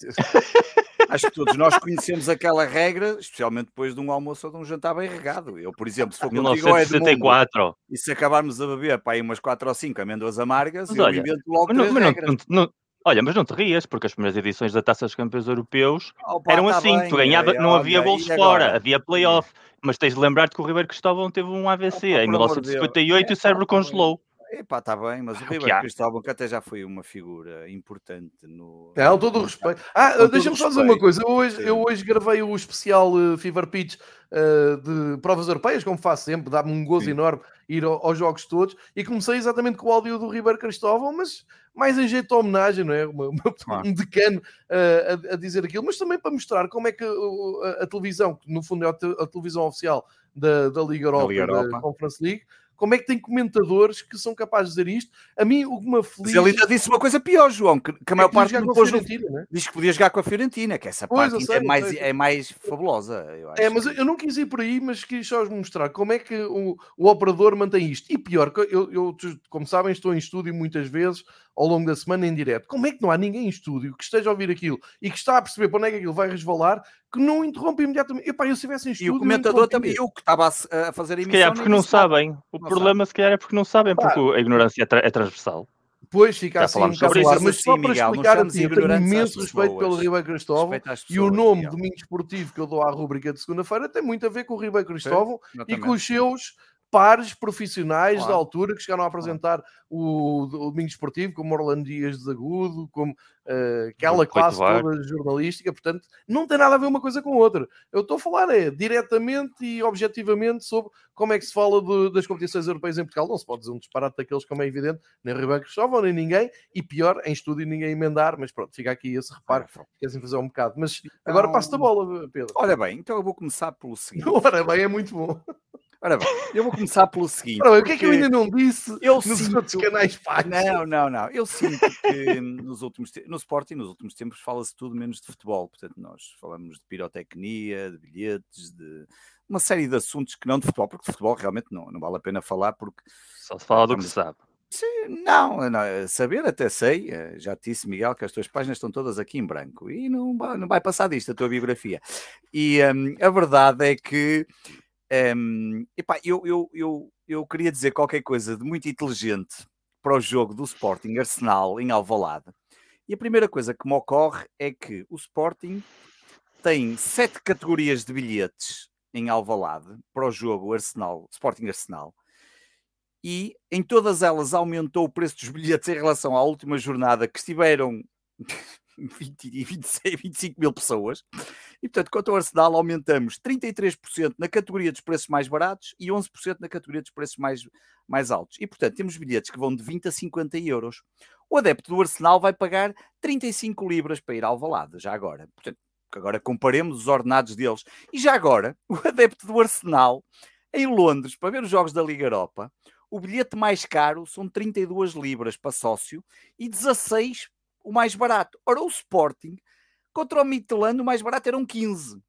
Acho que todos nós conhecemos aquela regra, especialmente depois de um almoço ou de um jantar bem regado. Eu, por exemplo, se for contigo ao Edmundo, e se acabarmos a beber para aí umas 4 ou 5 amêndoas amargas, mas eu olha, invento logo mas, mas não, não, Olha, mas não te rias, porque as primeiras edições da Taça dos Campeões Europeus eram tá assim, bem, tu ganhava, é, não havia gols fora, havia playoff, mas tens de lembrar-te que o Ribeiro Cristóvão teve um AVC em 1958 e o cérebro congelou. Epá, está bem, mas o ah, Ribeiro Cristóvão, que até já foi uma figura importante no. Não, todo o respeito. Ah, deixa-me só dizer uma coisa. Eu hoje, eu hoje gravei o especial uh, Fever Pitch uh, de provas europeias, como faço sempre, dá-me um gozo Sim. enorme ir ao, aos jogos todos. E comecei exatamente com o áudio do Ribeiro Cristóvão, mas mais em jeito de homenagem, não é? Uma, uma, um decano uh, a, a, dizer aquilo, mas também para mostrar como é que a, a televisão, que no fundo é a, televisão oficial da, da Liga Europa, da, Liga Europa. da Conference League, como é que tem comentadores que são capazes de dizer isto? A mim, o que me aflige... Mas ele ainda disse uma coisa pior, João, que, que a maior é parte depois né? diz que podia jogar com a Fiorentina, que essa pois, parte é sei, é, mais, é mais fabulosa. é, mas eu não quis ir por aí, mas quis só mostrar como é que o, o operador mantém isto. E pior, eu, eu, como sabem, estou em estúdio muitas vezes ao longo da semana em direto. Como é que não há ninguém em estúdio que esteja a ouvir aquilo e que está a perceber para onde é que aquilo vai resvalar que não interrompe imediatamente? Epá, eu se estivesse em estúdio... E o comentador também, eu que estava a, fazer a emissão... Se calhar porque não sabem. O não problema sabe. se calhar é porque não sabem, porque a ignorância é, tra é transversal. Pois fica assim um bocado claro, mas só para Miguel, explicar a ti, eu tenho imenso respeito pelo Ribeiro Cristóvão e o nome Miguel. Domingo Esportivo que eu dou à rubrica de segunda-feira tem muito a ver com o Ribeiro Cristóvão e com os seus pares profissionais claro. da altura que chegaram a apresentar o, o Domingo Esportivo, como Orlando Dias de Agudo, como uh, aquela classe toda jornalística, portanto, não tem nada a ver uma coisa com outra. Eu estou a falar é diretamente e objetivamente sobre como é que se fala de, das competições europeias em Portugal. Não se pode dizer um disparate daqueles, como é evidente, nem Ribeiro Cristóvão, nem ninguém, e pior, em estúdio ninguém emendar, mas pronto, fica aqui esse reparo, quer assim fazer um bocado. Mas então... agora passo a bola, Pedro. Olha bem, então eu vou começar pelo seguinte. Ora bem, é muito bom. Ora bem, eu vou começar pelo seguinte. Ora bem, o que é que eu ainda não disse eu nos sinto... outros canais? Não, não, não. Eu sinto que nos últimos te... no Sporting, nos últimos tempos, fala-se tudo menos de futebol. Portanto, nós falamos de pirotecnia, de bilhetes, de uma série de assuntos que não de futebol, porque de futebol realmente não, não vale a pena falar, porque. Só se fala do que se sabe. Sim, não, não, saber até sei, eh, já te disse, Miguel, que as tuas páginas estão todas aqui em branco e não, não vai passar disto a tua biografia. E um, a verdade é que um, epá, eu, eu, eu, eu queria dizer qualquer coisa de muito inteligente para o jogo do Sporting Arsenal em Alvalade. E a primeira coisa que me ocorre é que o Sporting tem sete categorias de bilhetes em Alvalade para o jogo Arsenal, Sporting Arsenal e em todas elas aumentou o preço dos bilhetes em relação à última jornada que estiveram 20, 26, 25 mil pessoas. E portanto, quanto ao Arsenal, aumentamos 33% na categoria dos preços mais baratos e 11% na categoria dos preços mais, mais altos. E portanto, temos bilhetes que vão de 20 a 50 euros. O adepto do Arsenal vai pagar 35 libras para ir ao Valada, já agora. Portanto, agora comparemos os ordenados deles. E já agora, o adepto do Arsenal em Londres, para ver os jogos da Liga Europa, o bilhete mais caro são 32 libras para sócio e 16 o mais barato. Ora, o Sporting contra o Midtjylland, o mais barato eram 15.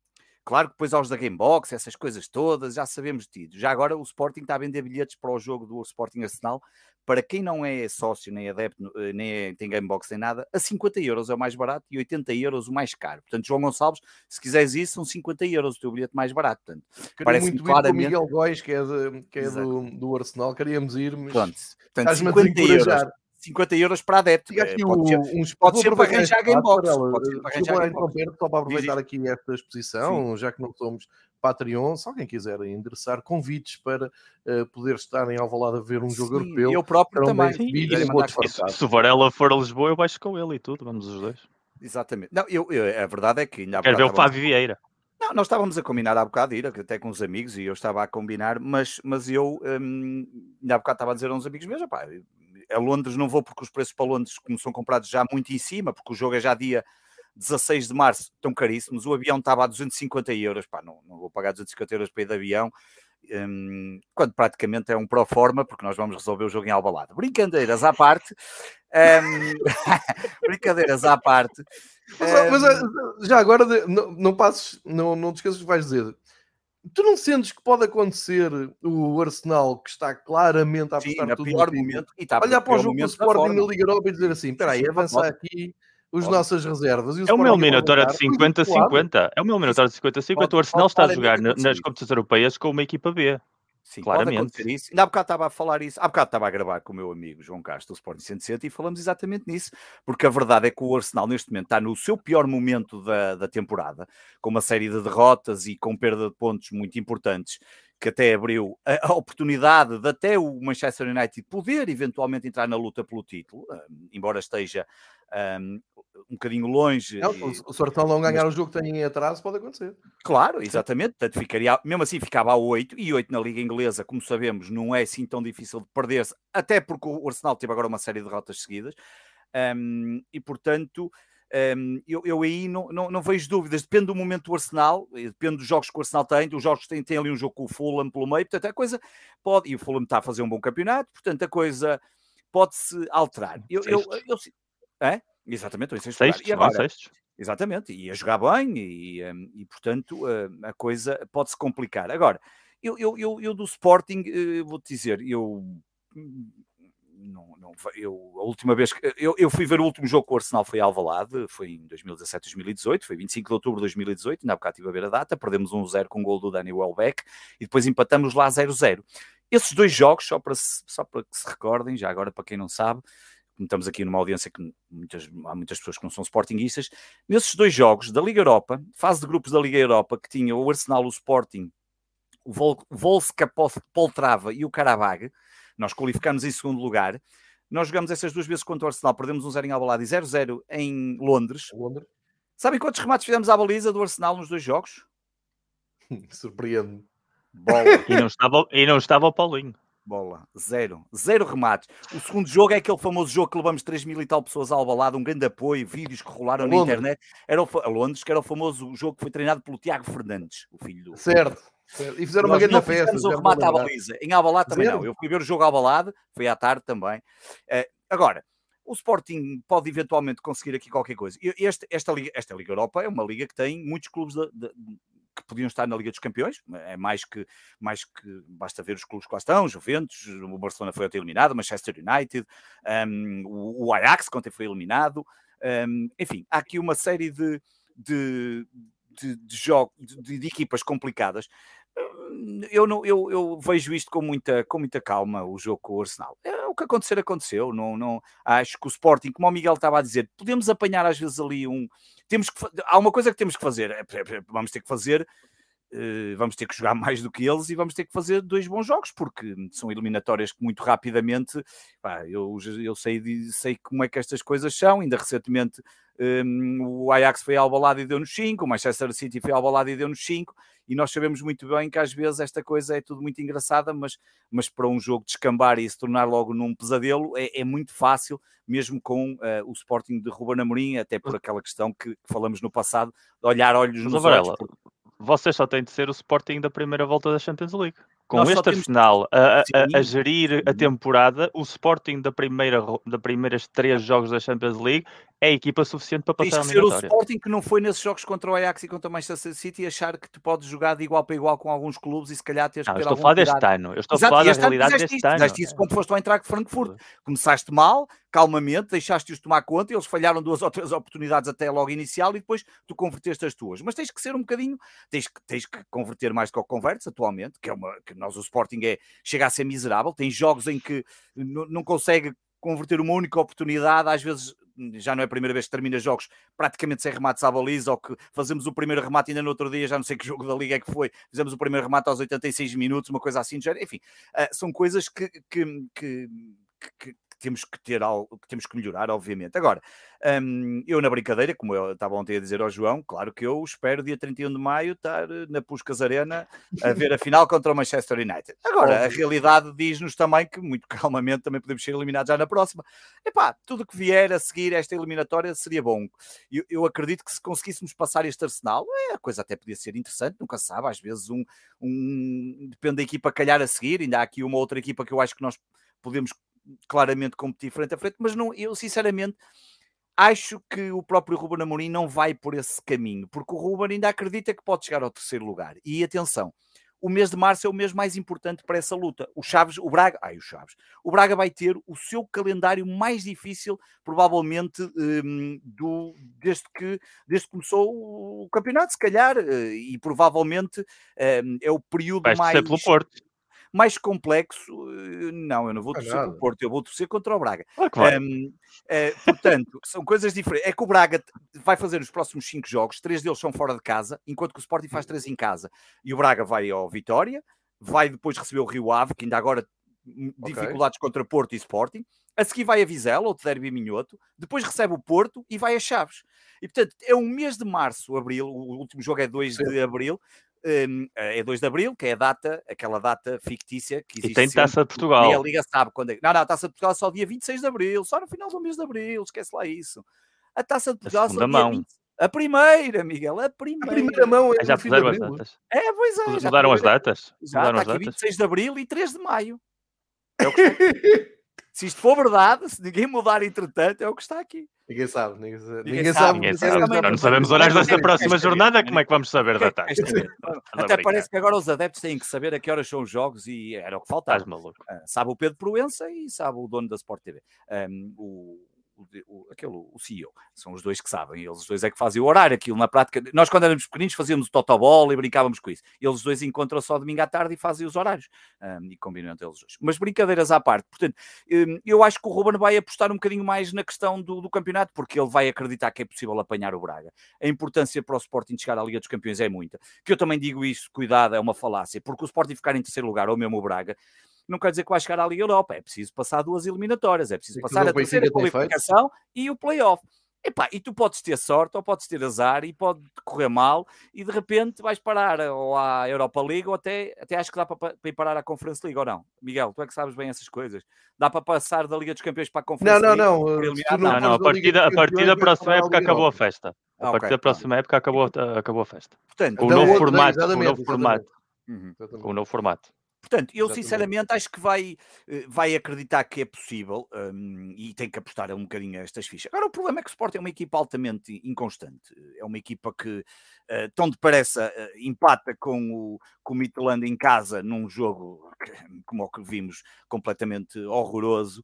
Claro que depois aos da Gamebox, essas coisas todas, já sabemos tido. Já agora o Sporting está a vender bilhetes para o jogo do Sporting Arsenal. Para quem não é sócio, nem adepto, eh, nem é, tem Gamebox, nem nada, a 50 euros é o mais barato e 80 euros o mais caro. Portanto, João Gonçalves, se quiseres isso, são 50 euros o teu bilhete mais barato. Portanto, parece muito claramente... Miguel Góis, que é, de, que é do, do, Arsenal, queríamos ir, mas Pronto, portanto, 50 euros. 50 euros para adepto. Fica aqui pode, ser, uns, pode ser para arranjar Gamebox. Pode ser para arranjar Só para aproveitar aqui esta exposição, Sim. já que não somos Patreon, se alguém quiser endereçar convites para uh, poder estar em Alvalade a ver um jogo Sim, europeu. Eu próprio também. Vídeos, se, se o Varela for a Lisboa, eu baixo com ele e tudo, vamos os dois. Exatamente. Não, eu, eu, a verdade é que ainda Quero ver o Fábio Vieira. Não, nós estávamos a combinar há bocado ir, até com os amigos, e eu estava a combinar, mas, mas eu hum, ainda há bocado estava a dizer a uns amigos meus, pá, a Londres não vou porque os preços para Londres, como são comprados já muito em cima, porque o jogo é já dia 16 de março, estão caríssimos. O avião estava a 250 euros, pá, não, não vou pagar 250 euros para ir de avião. Um, quando praticamente é um pro forma, porque nós vamos resolver o jogo em Albalade. Brincadeiras à parte, um, brincadeiras à parte. Mas, um, mas eh, já agora não, não passes, não, não te esqueças que vais dizer tu não sentes que pode acontecer o Arsenal que está claramente a apostar Sim, tudo pior momento, e está olhar para o jogo do Sporting na Liga Europa e dizer assim, espera aí, avançar aqui os pode. nossas reservas. é o meu eliminatório de 50-50. É o meu eliminatório de 50-50. O Arsenal está a jogar nas competições europeias com uma equipa B. Sim, claramente. Pode isso. Ainda há bocado estava a falar isso, há bocado estava a gravar com o meu amigo João Castro, do Sporting 160, e falamos exatamente nisso, porque a verdade é que o Arsenal neste momento está no seu pior momento da, da temporada, com uma série de derrotas e com perda de pontos muito importantes, que até abriu a, a oportunidade de até o Manchester United poder eventualmente entrar na luta pelo título, embora esteja um, um bocadinho longe. Não, e... O Sortão não ganhar mas... o jogo que tem em atraso pode acontecer. Claro, exatamente. Portanto, ficaria, mesmo assim ficava a 8 e 8 na Liga Inglesa, como sabemos, não é assim tão difícil de perder-se, até porque o Arsenal teve agora uma série de derrotas seguidas. Um, e portanto, um, eu, eu, aí não, não, não, vejo dúvidas, depende do momento do Arsenal, depende dos jogos que o Arsenal tem, os jogos tem, tem ali um jogo com o Fulham pelo meio, portanto a coisa pode, e o Fulham está a fazer um bom campeonato, portanto a coisa pode-se alterar. Eu, eu, eu, é? Exatamente, em sexto sexto, e agora, Exatamente, e a jogar bem e, hum, e portanto a coisa pode-se complicar. Agora, eu, eu, eu, eu do Sporting, eh, vou-te dizer, eu hum, não, não, eu, a última vez que eu, eu fui ver o último jogo com o Arsenal foi Alvalade, foi em 2017, 2018, foi 25 de outubro de 2018, ainda há bocado estive a ver a data, perdemos 1-0 com o gol do Danny Welbeck e depois empatamos lá 0-0. Esses dois jogos, só para, só para que se recordem, já agora para quem não sabe, estamos aqui numa audiência que muitas, há muitas pessoas que não são sportinguistas, nesses dois jogos da Liga Europa, fase de grupos da Liga Europa, que tinha o Arsenal, o Sporting, o Vol Volska Poltrava e o Karabag, nós qualificamos em segundo lugar. Nós jogamos essas duas vezes contra o Arsenal, perdemos um 0 em Albalade e 0-0 em Londres. Londres. Sabem quantos remates fizemos à baliza do Arsenal nos dois jogos? Surpreende-me. E não estava, e não estava o Paulinho bola, zero, zero remates. O segundo jogo é aquele famoso jogo que levamos 3 mil e tal pessoas ao balado, um grande apoio, vídeos que rolaram na internet. Era o, a Londres, que era o famoso jogo que foi treinado pelo Tiago Fernandes, o filho do. Certo. certo. E fizeram Nós uma grande festa. o remate à baliza. Em Albalade também zero. não. Eu fui ver o jogo ao balado, foi à tarde também. Uh, agora, o Sporting pode eventualmente conseguir aqui qualquer coisa. Este, esta, Liga, esta Liga Europa é uma liga que tem muitos clubes de, de, podiam estar na Liga dos Campeões, é mais que, mais que basta ver os clubes que lá estão, Juventus, o Barcelona foi até eliminado, Manchester United, um, o, Ajax ontem foi eliminado, um, enfim, há aqui uma série de, de, de, de jogos, de, de, equipas complicadas. Eu, não, eu, eu vejo isto com muita, com muita calma, o jogo com o Arsenal. É, o que acontecer, aconteceu. Não, não, acho que o Sporting, como o Miguel estava a dizer, podemos apanhar às vezes ali um, temos que, há uma coisa que temos que fazer, é, é, é, vamos ter que fazer vamos ter que jogar mais do que eles e vamos ter que fazer dois bons jogos, porque são eliminatórias que muito rapidamente pá, eu, eu sei, sei como é que estas coisas são. Ainda recentemente um, o Ajax foi ao balado e deu-nos 5, o Manchester City foi ao balado e deu-nos 5, e nós sabemos muito bem que às vezes esta coisa é tudo muito engraçada, mas, mas para um jogo descambar e se tornar logo num pesadelo é, é muito fácil, mesmo com uh, o Sporting de Ruben Amorim, até por aquela questão que, que falamos no passado, de olhar olhos nos olhos. Porque... Vocês só têm de ser o Sporting da primeira volta da Champions League com Nós este. Arsenal a, a, a, gerir a uhum. temporada, o Sporting da primeira, da primeiras três jogos da Champions League é equipa suficiente para passar Tens que ser o Sporting que não foi nesses jogos contra o Ajax e contra o Manchester City e achar que tu podes jogar de igual para igual com alguns clubes e se calhar teres que ter eu estou a falar deste ano. Eu estou Exato, a falar da realidade deste isso, ano. Fizeste isso quando foste ao Eintracht de Frankfurt. Começaste mal, calmamente, deixaste-os tomar conta, eles falharam duas ou três oportunidades até logo inicial e depois tu converteste as tuas. Mas tens que ser um bocadinho, tens que, tens que converter mais do que o convertes atualmente, que é uma que nós o Sporting é, chega a ser miserável, tem jogos em que não consegue converter uma única oportunidade, às vezes já não é a primeira vez que termina jogos praticamente sem remates à baliza, ou que fazemos o primeiro remate ainda no outro dia, já não sei que jogo da Liga é que foi, fizemos o primeiro remate aos 86 minutos, uma coisa assim, enfim, uh, são coisas que, que, que, que temos que ter algo, que temos que melhorar, obviamente. Agora, um, eu na brincadeira, como eu estava ontem a dizer ao João, claro que eu espero dia 31 de maio estar eh, na Puscas Arena a ver a final contra o Manchester United. Agora, a realidade diz-nos também que, muito calmamente, também podemos ser eliminados já na próxima. Epá, tudo que vier a seguir esta eliminatória seria bom. Eu, eu acredito que se conseguíssemos passar este Arsenal, é, a coisa até podia ser interessante, nunca sabe, às vezes um, um depende da equipa calhar a seguir, ainda há aqui uma outra equipa que eu acho que nós podemos claramente competir frente a frente, mas não, eu sinceramente acho que o próprio Ruben Amorim não vai por esse caminho, porque o Ruben ainda acredita que pode chegar ao terceiro lugar. E atenção, o mês de março é o mês mais importante para essa luta. O Chaves, o Braga, ai, o Chaves, o Braga vai ter o seu calendário mais difícil, provavelmente, um, do, desde, que, desde que começou o campeonato, se calhar, eh, e provavelmente um, é o período vai mais. pelo Porto mais complexo, eh, não, eu não vou torcer para o Porto, eu vou torcer contra o Braga. Claro um, é, portanto, são coisas diferentes. É que o Braga vai fazer os próximos cinco jogos, três deles são fora de casa, enquanto que o Sporting faz três em casa. E o Braga vai ao Vitória, vai depois receber o Rio Ave, que ainda agora dificuldades okay. contra Porto e Sporting. A seguir vai a Vizela, outro derby minhoto. Depois recebe o Porto e vai a Chaves. E portanto, é um mês de março, abril. O último jogo é 2 de abril. Um, é 2 de Abril, que é a data, aquela data fictícia que existe. E tem Taça de Portugal. E a Liga sabe quando é. Não, não, a Taça de Portugal é só dia 26 de Abril, só no final do mês de Abril, esquece lá isso. A Taça de Portugal a só mão. dia 20... A primeira, Miguel, a primeira. A primeira mão é Já fizeram as datas? É, pois é. Mudaram as datas? Já, Mudaram está aqui datas? 26 de Abril e 3 de Maio. É o que Se isto for verdade, se ninguém mudar entretanto, é o que está aqui. Ninguém sabe, ninguém sabe. Ninguém, ninguém sabe. Ninguém sabe. Não, sabemos horários desta próxima jornada, como é que vamos saber da taxa? Até parece que agora os adeptos têm que saber a que horas são os jogos e era o que faltava. Estás maluco. Uh, sabe o Pedro Proença e sabe o dono da Sport TV. Um, o o, o, aquele, o CEO. São os dois que sabem. Eles dois é que fazem o horário. Aquilo na prática. Nós, quando éramos pequeninos, fazíamos o totobol e brincávamos com isso. Eles dois encontram só domingo à tarde e fazem os horários. Um, e combinam entre eles dois. Mas brincadeiras à parte. Portanto, um, eu acho que o Ruben vai apostar um bocadinho mais na questão do, do, campeonato, porque ele vai acreditar que é possível apanhar o Braga. A importância para o Sporting chegar à Liga dos Campeões é muita. Que eu também digo isso, cuidado, é uma falácia, porque o Sporting ficar em terceiro lugar, ou mesmo o Braga, não quer dizer que vai chegar à Liga Europa, é preciso passar duas eliminatórias, é preciso passar a terceira qualificação e o playoff. Epá, e tu podes ter sorte ou podes ter azar e pode correr mal e de repente vais parar ou à Europa League ou até, até acho que dá para, para ir parar à Conference League ou não. Miguel, tu é que sabes bem essas coisas. Dá para passar da Liga dos Campeões para a Conference não, League? Não, não, não. Não, não, a partir da, a partir da próxima época acabou a festa. A partir da próxima época acabou, acabou a festa. Portanto, o então novo formato, o novo formato. Uhum. O novo formato. Portanto, eu Exatamente. sinceramente acho que vai, eh, vai acreditar que é possível um, e tem que apostar um bocadinho a estas fichas. Agora, o problema é que o Sport é uma equipa altamente inconstante. É uma equipa que, uh, tão depressa, uh, empata com o, com o Midland em casa num jogo, que, como o que vimos, completamente horroroso.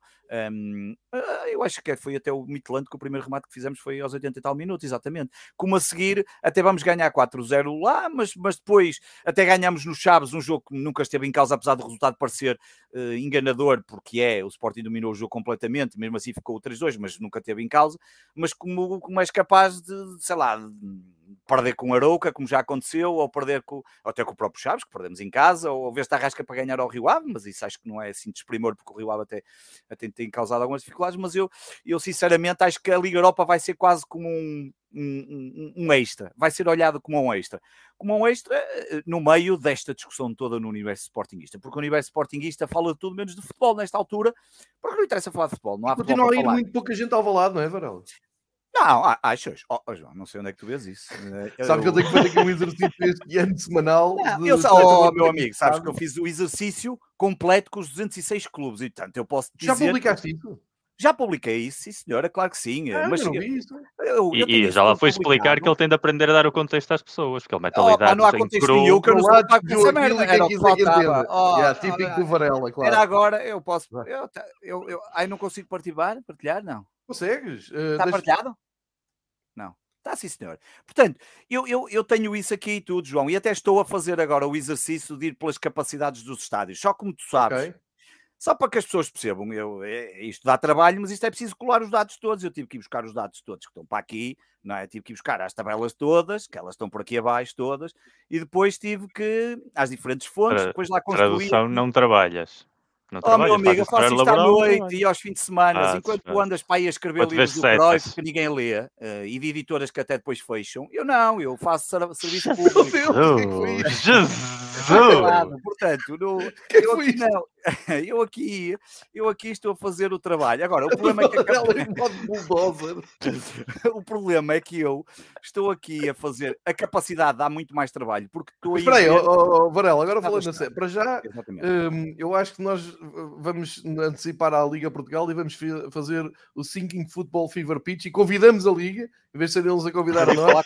Um, ah, eu acho que foi até o Midland que o primeiro remate que fizemos foi aos 80 e tal minutos, exatamente. Como a seguir, até vamos ganhar 4-0 lá, mas, mas depois até ganhamos no Chaves, um jogo que nunca esteve em causa, apesar do resultado parecer uh, enganador, porque é, o Sporting dominou o jogo completamente, mesmo assim ficou 3-2, mas nunca teve em causa. Mas como, como és capaz de, sei lá, de, perder com Arouca, como já aconteceu, ou perder com, ou até com o próprio Chaves, que perdemos em casa, ou ver se arrasca para ganhar ao Rio Ave, mas isso acho que não é assim desprimor, porque o Rio Ave até, até tem causado algumas dificuldades, mas eu, eu sinceramente acho que a Liga Europa vai ser quase como um, um, um, extra, vai ser olhado como um extra, como um extra eh, no meio desta discussão toda no universo sportinguista, porque o universo sportinguista fala de tudo menos de futebol nesta altura, porque não interessa falar de futebol, não há Continua a ir muito pouca gente ao lado, não é, Varela? Não, achas? Oh, oh, João, não sei onde é que tu vês isso. Eu... Sabe que eu tenho que fazer aqui um exercício este ano semanal. Não, de... eu, oh, meu amigo, sabes que eu fiz o exercício completo com os 206 clubes e, portanto, eu posso dizer... Já publicaste isso? Já publiquei isso, sim senhora, claro que sim. Ah, mas eu não vi isso. Eu, eu e, e já lá foi explicar que ele tem de aprender a dar o contexto às pessoas, porque ele mete ali dados não há contexto nenhum, que eu não sou pago essa merda. Era o que faltava. Oh, yeah, típico do Varela, claro. Era agora, eu posso... Eu, eu, eu, ai, não consigo partilhar? Partilhar? Não. Consegues? Uh, Está deixa... partilhado? Não. Está sim, senhor. Portanto, eu, eu, eu tenho isso aqui e tudo, João, e até estou a fazer agora o exercício de ir pelas capacidades dos estádios. Só como tu sabes, okay. Só para que as pessoas percebam, eu, é, isto dá trabalho, mas isto é preciso colar os dados todos. Eu tive que ir buscar os dados todos que estão para aqui, não é? Tive que ir buscar as tabelas todas, que elas estão por aqui abaixo todas, e depois tive que, às diferentes fontes, Tra depois lá construir. Tradução não trabalhas. Não oh, meu amigo, eu faço isto à noite e aos fins de semana, ah, enquanto tu andas para aí a escrever livros do Freud que ninguém lê, uh, e de editoras que até depois fecham, eu não, eu faço serviço público. Meu Deus, Jesus! Portanto, no, eu, aqui, não, eu, aqui, eu aqui estou a fazer o trabalho. Agora, o problema é que. o problema é que eu estou aqui a fazer. A capacidade dá muito mais trabalho, porque estou Espera aí, oh, oh, Varela, agora falando assim, para já, um, eu acho que nós vamos antecipar à Liga Portugal e vamos fazer o Sinking Football Fever Pitch e convidamos a Liga em vez de ser eles a convidar a nós,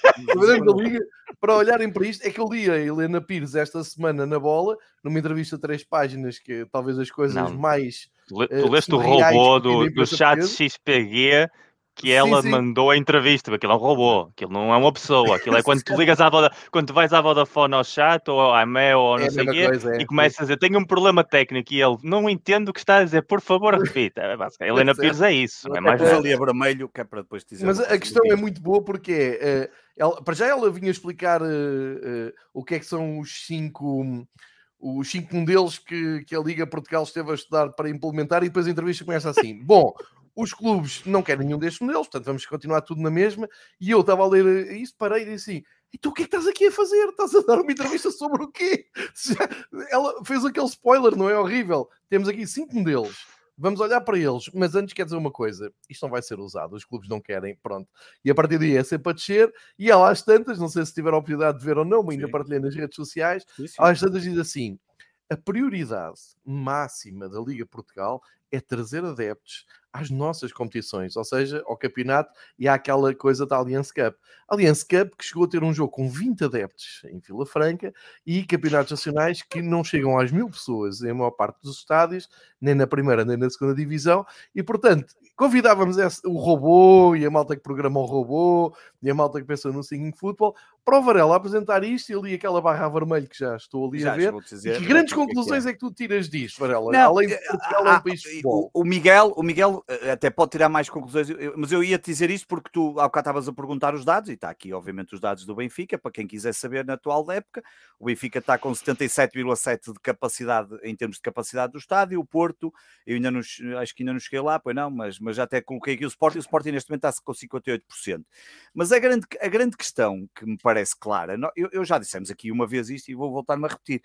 Liga para olharem para isto. É que eu li a Helena Pires esta semana na bola, numa entrevista de três páginas, que é talvez as coisas Não. mais. Tu, uh, leste o robô do, do chat XPG que ela sim, sim. mandou a entrevista, aquilo é um robô, aquilo não é uma pessoa, aquilo é quando tu ligas à Vodafone, quando tu vais à Vodafone ao chat ou à Mel ou não é sei o quê, coisa, é. e começas a dizer, tenho um problema técnico e ele não entende o que está a dizer, por favor repita. É, Helena Pires é isso, é mais ali a vermelho, que é para depois dizer. Mas a questão é muito boa porque é, ela, para já ela vinha explicar uh, uh, o que é que são os cinco os cinco modelos que, que a Liga Portugal esteve a estudar para implementar e depois a entrevista começa assim. Bom, os clubes não querem nenhum destes modelos, portanto vamos continuar tudo na mesma. E eu estava a ler isso, parei e disse assim: então o que é que estás aqui a fazer? Estás a dar uma entrevista sobre o quê? Ela fez aquele spoiler, não é horrível? Temos aqui cinco modelos. Vamos olhar para eles, mas antes quer dizer uma coisa: isto não vai ser usado, os clubes não querem, pronto. E a partir daí é sempre a descer, e ela às tantas, não sei se tiver a oportunidade de ver ou não, mas ainda partilhei nas redes sociais, sim, sim. às tantas diz assim: a prioridade máxima da Liga Portugal é trazer adeptos às nossas competições, ou seja, ao campeonato e àquela coisa da Allianz Cup. Allianz Cup que chegou a ter um jogo com 20 adeptos em Vila Franca e campeonatos nacionais que não chegam às mil pessoas em maior parte dos estádios, nem na primeira nem na segunda divisão, e portanto convidávamos esse, o robô e a malta que programa o robô e a malta que pensa no singing football para o Varela apresentar isto e ali aquela barra vermelha que já estou ali já, a ver. Dizer, que grandes conclusões é, que, é. é, que tu tiras disto, Varela? Não, Além de eh, Portugal é um país de futebol. O, o Miguel, o Miguel eh, até pode tirar mais conclusões, mas eu ia te dizer isto porque tu há bocado estavas a perguntar os dados, e está aqui, obviamente, os dados do Benfica, para quem quiser saber na atual época. O Benfica está com 77,7 de capacidade em termos de capacidade do estádio, o Porto, eu ainda não, acho que ainda não cheguei lá, pois não, mas, mas já até coloquei aqui o Sporting, o Sporting neste momento está com 58%. Mas a grande, a grande questão que me parece clara, eu, eu já dissemos aqui uma vez isto e vou voltar-me a repetir.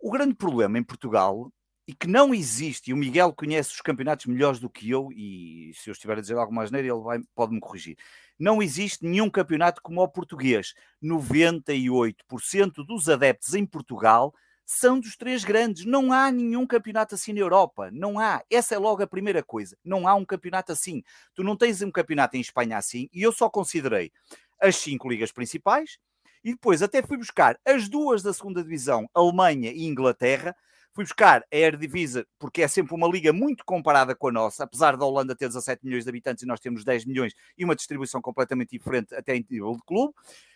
O grande problema em Portugal e que não existe, e o Miguel conhece os campeonatos melhores do que eu, e se eu estiver a dizer algo mais nele, ele pode-me corrigir. Não existe nenhum campeonato como o português. 98% dos adeptos em Portugal são dos três grandes. Não há nenhum campeonato assim na Europa. Não há. Essa é logo a primeira coisa. Não há um campeonato assim. Tu não tens um campeonato em Espanha assim, e eu só considerei as cinco ligas principais, e depois até fui buscar as duas da segunda divisão, Alemanha e Inglaterra, Fui buscar a Eredivisie, porque é sempre uma liga muito comparada com a nossa, apesar da Holanda ter 17 milhões de habitantes e nós temos 10 milhões e uma distribuição completamente diferente até em nível de clube.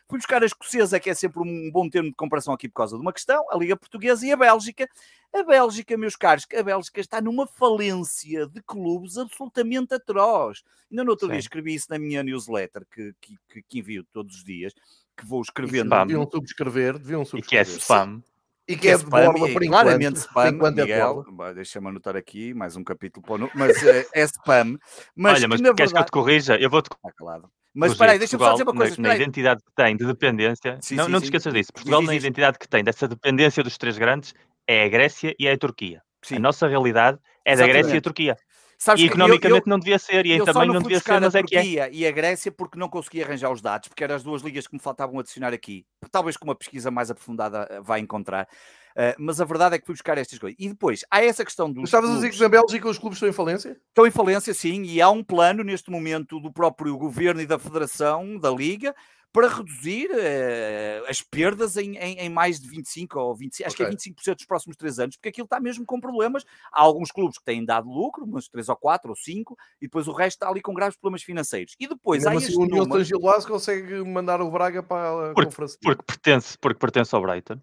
Fui buscar a escocesa, que é sempre um bom termo de comparação aqui por causa de uma questão, a Liga Portuguesa e a Bélgica. A Bélgica, meus caros, a Bélgica está numa falência de clubes absolutamente atroz. Ainda no outro Sim. dia escrevi isso na minha newsletter, que, que, que envio todos os dias, que vou escrevendo. Deviam subscrever, deviam subscrever. E que é spam. E que é, é de borla por enquanto. Claramente spam, por Miguel. É Deixa-me anotar aqui mais um capítulo para o... Mas é, é spam. Mas Olha, mas que, queres verdade... que eu te corrija? Eu vou-te... Ah, claro. Mas espera aí, deixa-me só dizer uma coisa. Na, na identidade que tem de dependência, sim, não, sim, não te esqueças disso. Portugal, na identidade que tem dessa dependência dos três grandes, é a Grécia e é a Turquia. A nossa realidade é da Grécia e a Turquia. Sabes e economicamente eu, eu, não devia ser, e também não, não devia ser, mas é que é. E a Grécia porque não conseguia arranjar os dados, porque eram as duas ligas que me faltavam adicionar aqui. Talvez com uma pesquisa mais aprofundada eh, vá encontrar. Uh, mas a verdade é que fui buscar estas coisas. E depois, há essa questão dos. Estavas a dizer que na Bélgica os clubes estão em falência? Estão em falência, sim, e há um plano neste momento do próprio governo e da federação, da Liga, para reduzir uh, as perdas em, em, em, mais de 25 ou 25, acho okay. que é 25% dos próximos três anos, porque aquilo está mesmo com problemas. Há alguns clubes que têm dado lucro, uns 3 ou 4 ou 5, e depois o resto está ali com graves problemas financeiros. E depois há assim, o Nilton Gilás consegue mandar o Braga para a porque, conferência. Porque pertence, porque pertence ao Brighton.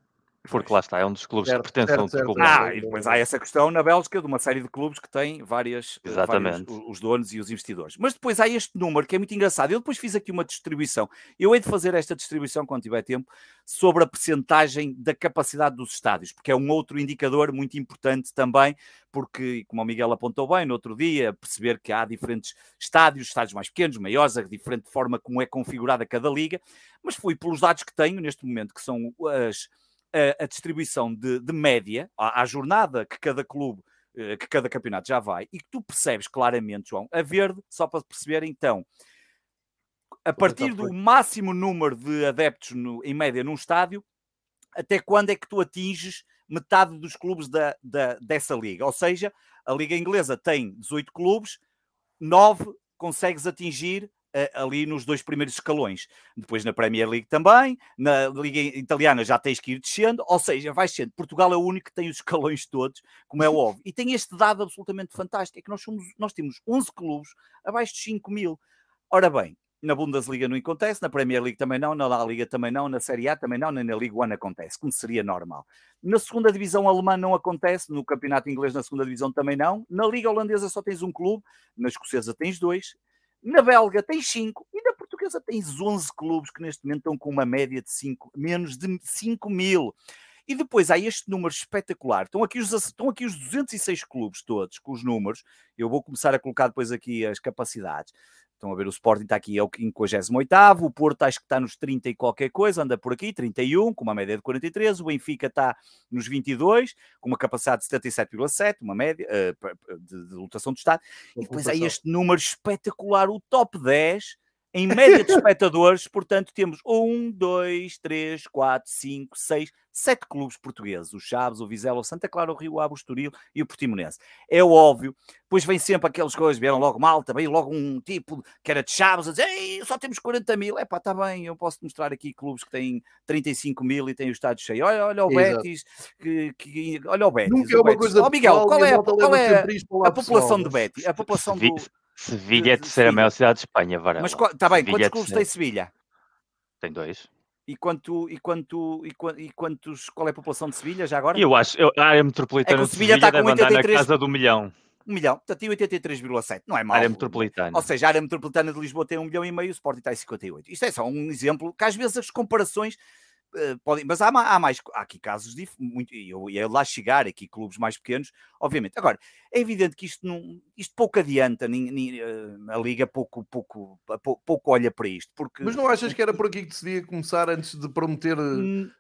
Porque lá está, é um dos clubes certo, que pertence a um dos clubes. Ah, e depois há essa questão na Bélgica de uma série de clubes que têm várias, eh, Exatamente. Vários, os donos e os investidores. Mas depois há este número que é muito engraçado. Eu depois fiz aqui uma distribuição. Eu hei de fazer esta distribuição quando tiver tempo sobre a percentagem da capacidade dos estádios, porque é um outro indicador muito importante também, porque, como o Miguel apontou bem no outro dia, perceber que há diferentes estádios, estádios mais pequenos, maiores, a diferente forma como é configurada cada liga, mas fui pelos dados que tenho neste momento, que são as a, a distribuição de, de média, à, à, jornada que cada clube, eh, que cada campeonato já vai, e que tu percebes claramente, João, a verde, só para perceber então, a partir do máximo número de adeptos no, em média num estádio, até quando é que tu atinges metade dos clubes da, da, dessa liga? Ou seja, a liga inglesa tem 18 clubes, 9 consegues atingir ali nos dois primeiros escalões. Depois na Premier League também, na Liga Italiana já tens que ir descendo, ou seja, vai sendo. Portugal é o único que tem os escalões todos, como é óbvio. E tem este dado absolutamente fantástico, é que nós, somos, nós temos 11 clubes abaixo de 5 mil. Ora bem, na Bundesliga não acontece, na Premier League também não, na La Liga também não, na Série A também não, nem na Liga One acontece, como seria normal. Na segunda divisão alemã não acontece, no campeonato inglês na segunda divisão também não, na Liga Holandesa só tens um clube, na escocesa tens dois, na belga tens 5 e na portuguesa tens 11 clubes que neste momento estão com uma média de 5, menos de 5 mil. E depois há este número espetacular. Estão aqui, os, estão aqui os 206 clubes todos com os números. Eu vou começar a colocar depois aqui as capacidades. Estão a ver, o Sporting está aqui, é o 58 o Porto acho que está nos 30 e qualquer coisa, anda por aqui, 31, com uma média de 43, o Benfica está nos 22, com uma capacidade de 77,7, uma média uh, de, de, lotação do Estado, e depois há este número espetacular, o top 10, em média de espectadores, portanto, temos um, dois, três, quatro, cinco, seis, sete clubes portugueses: o Chaves, o Vizela, o Santa Clara, o Rio Ave, o Estoril e o Portimonense. É óbvio, pois vem sempre aquelas coisas, vieram logo mal também, logo um tipo que era de Chaves a dizer: Ei, só temos 40 mil. É pá, está bem, eu posso mostrar aqui clubes que têm 35 mil e têm o estádio cheio. Olha, olha o Exato. Betis, que, que, olha o Betis. Nunca é uma coisa. Oh, Miguel, qual é, qual é a, a população de Betis? A população do. Sevilha é a terceira maior cidade de Espanha, Varela. Mas está bem, Sevilha quantos é clubes tem Sevilha? Tem dois. E, quanto, e, quanto, e, e quantos, qual é a população de Sevilha já agora? Eu acho, eu, a área metropolitana é de Sevilha está com 83... na casa do milhão. Um milhão, portanto tem 83,7, não é mal. Área metropolitana. Ou seja, a área metropolitana de Lisboa tem um milhão e meio, o Sporting está em 58. Isto é só um exemplo que às vezes as comparações podem, mas há, há, mais, há aqui casos de muito, e eu ia lá chegar, aqui clubes mais pequenos, obviamente. Agora, é evidente que isto, não, isto pouco adianta, nem, nem, eh, a Liga pouco, pouco, pouco, pouco, olha para isto. Porque, mas não achas que era por aqui que se devia começar antes de prometer.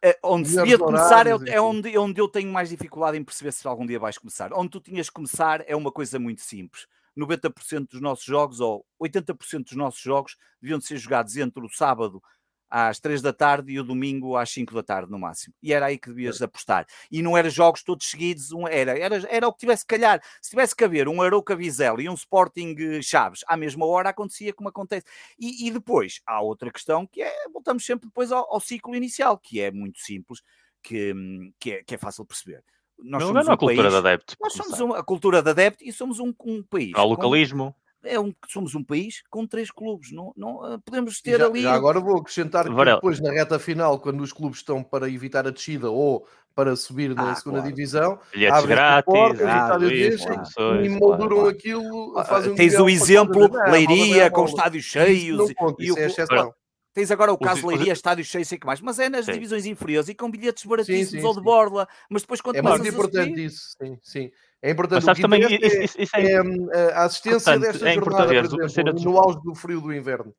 É, onde se devia começar é, é onde, é onde eu tenho mais dificuldade em perceber se algum dia vais começar. Onde tu tinhas que começar é uma coisa muito simples. 90% dos nossos jogos, ou 80% dos nossos jogos, deviam ser jogados entre o sábado às 3 da tarde e o domingo às 5 da tarde, no máximo. E era aí que devias apostar. E não era jogos todos seguidos, um, era, era, era o que tivesse que calhar. Se tivesse que haver um Arouca Vizela e um Sporting eh, Chaves, à mesma hora acontecia como acontece. E, e depois, há outra questão que é, voltamos sempre depois ao, ao ciclo inicial, que é muito simples, que, hum, que, é, que é fácil de perceber nós não, somos não um a cultura país, de adepto. Nós somos uma, a cultura de adepto e somos um, um país. Ao localismo. É um, somos um país com três clubes. Não, não eh, podemos ter já, ali. Já agora vou acrescentar que depois, na reta final, quando os clubes estão para evitar a descida ou para subir na ah, segunda claro. divisão, bilhetes grátis, portas, ah, e molduram claro. aquilo. Fazem Tens um o exemplo, Leiria, com estádios cheios. e, é exceção. Tens agora o caso Leiria, estádio cheio, sei que mais, mas é nas sim. divisões inferiores e com bilhetes baratíssimos sim, sim, ou de borla, mas depois quando É muito importante subir... isso, sim, sim. É importante. Mas também isso, isso, isso é, é, é, a assistência desta é jornada, por exemplo, no auge do frio do inverno.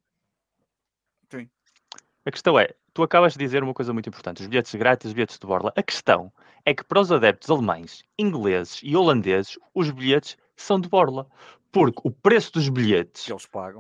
Sim. A questão é, tu acabas de dizer uma coisa muito importante, os bilhetes grátis, os bilhetes de borla. A questão é que para os adeptos alemães, ingleses e holandeses, os bilhetes são de borla. Porque o preço dos bilhetes